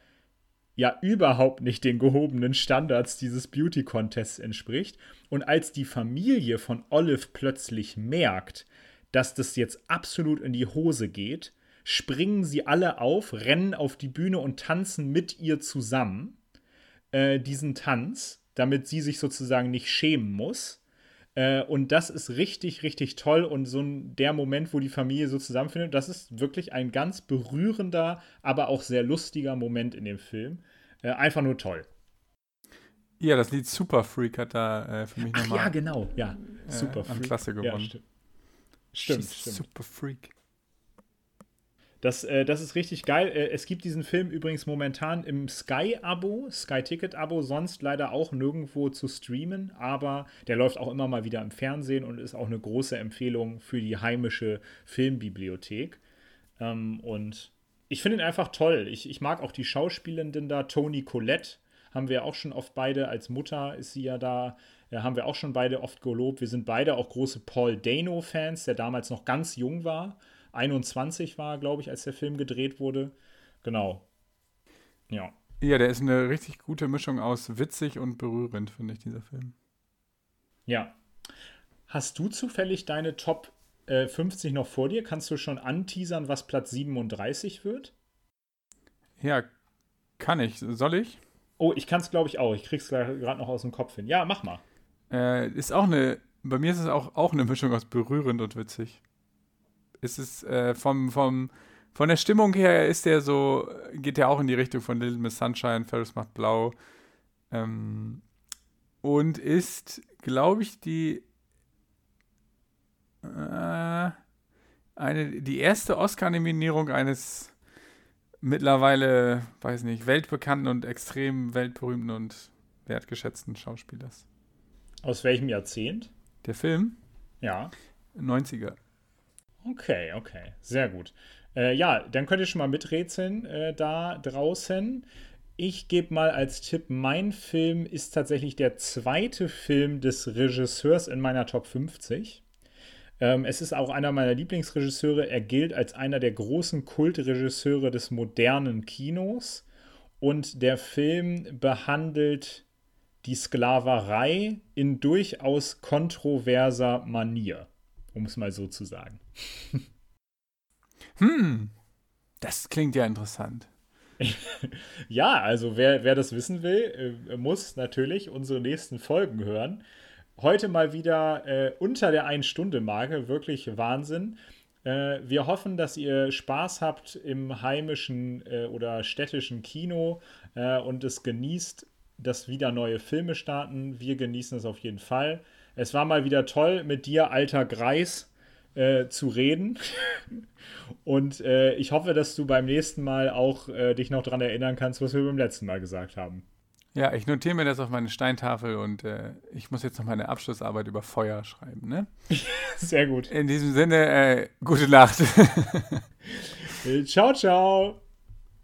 ja überhaupt nicht den gehobenen Standards dieses Beauty Contests entspricht. Und als die Familie von Olive plötzlich merkt, dass das jetzt absolut in die Hose geht, springen sie alle auf, rennen auf die Bühne und tanzen mit ihr zusammen äh, diesen Tanz, damit sie sich sozusagen nicht schämen muss. Äh, und das ist richtig, richtig toll. Und so ein, der Moment, wo die Familie so zusammenfindet, das ist wirklich ein ganz berührender, aber auch sehr lustiger Moment in dem Film. Äh, einfach nur toll. Ja, das Lied Super Freak hat da äh, für mich nochmal. Ja, genau, ja. Äh, Super Freak. An Klasse gewonnen. Ja, stimmt. Stimmt, stimmt. Super Freak. Das, äh, das ist richtig geil. Äh, es gibt diesen Film übrigens momentan im Sky-Abo, Sky-Ticket-Abo, sonst leider auch nirgendwo zu streamen, aber der läuft auch immer mal wieder im Fernsehen und ist auch eine große Empfehlung für die heimische Filmbibliothek. Ähm, und ich finde ihn einfach toll. Ich, ich mag auch die Schauspielenden da. Toni Collette haben wir auch schon oft beide, als Mutter ist sie ja da, äh, haben wir auch schon beide oft gelobt. Wir sind beide auch große Paul Dano-Fans, der damals noch ganz jung war 21 war, glaube ich, als der Film gedreht wurde. Genau. Ja. Ja, der ist eine richtig gute Mischung aus witzig und berührend, finde ich, dieser Film. Ja. Hast du zufällig deine Top äh, 50 noch vor dir? Kannst du schon anteasern, was Platz 37 wird? Ja, kann ich. Soll ich? Oh, ich kann es, glaube ich, auch. Ich krieg's gerade noch aus dem Kopf hin. Ja, mach mal. Äh, ist auch eine, bei mir ist es auch, auch eine Mischung aus berührend und witzig ist es äh, vom, vom, von der Stimmung her ist der so, geht der auch in die Richtung von Little Miss Sunshine, Ferris macht blau. Ähm, und ist, glaube ich, die äh, eine, die erste Oscar-Nominierung eines mittlerweile, weiß nicht, weltbekannten und extrem weltberühmten und wertgeschätzten Schauspielers. Aus welchem Jahrzehnt? Der Film? Ja. 90er. Okay, okay, sehr gut. Äh, ja, dann könnt ihr schon mal miträtseln äh, da draußen. Ich gebe mal als Tipp, mein Film ist tatsächlich der zweite Film des Regisseurs in meiner Top 50. Ähm, es ist auch einer meiner Lieblingsregisseure. Er gilt als einer der großen Kultregisseure des modernen Kinos. Und der Film behandelt die Sklaverei in durchaus kontroverser Manier um es mal so zu sagen. hm, das klingt ja interessant. ja, also wer, wer das wissen will, äh, muss natürlich unsere nächsten Folgen hören. Heute mal wieder äh, unter der Ein-Stunde-Marke, wirklich Wahnsinn. Äh, wir hoffen, dass ihr Spaß habt im heimischen äh, oder städtischen Kino äh, und es genießt, dass wieder neue Filme starten. Wir genießen es auf jeden Fall. Es war mal wieder toll, mit dir, alter Greis, äh, zu reden. Und äh, ich hoffe, dass du beim nächsten Mal auch äh, dich noch daran erinnern kannst, was wir beim letzten Mal gesagt haben. Ja, ich notiere mir das auf meine Steintafel und äh, ich muss jetzt noch meine Abschlussarbeit über Feuer schreiben, ne? Sehr gut. In diesem Sinne, äh, gute Nacht. ciao, ciao.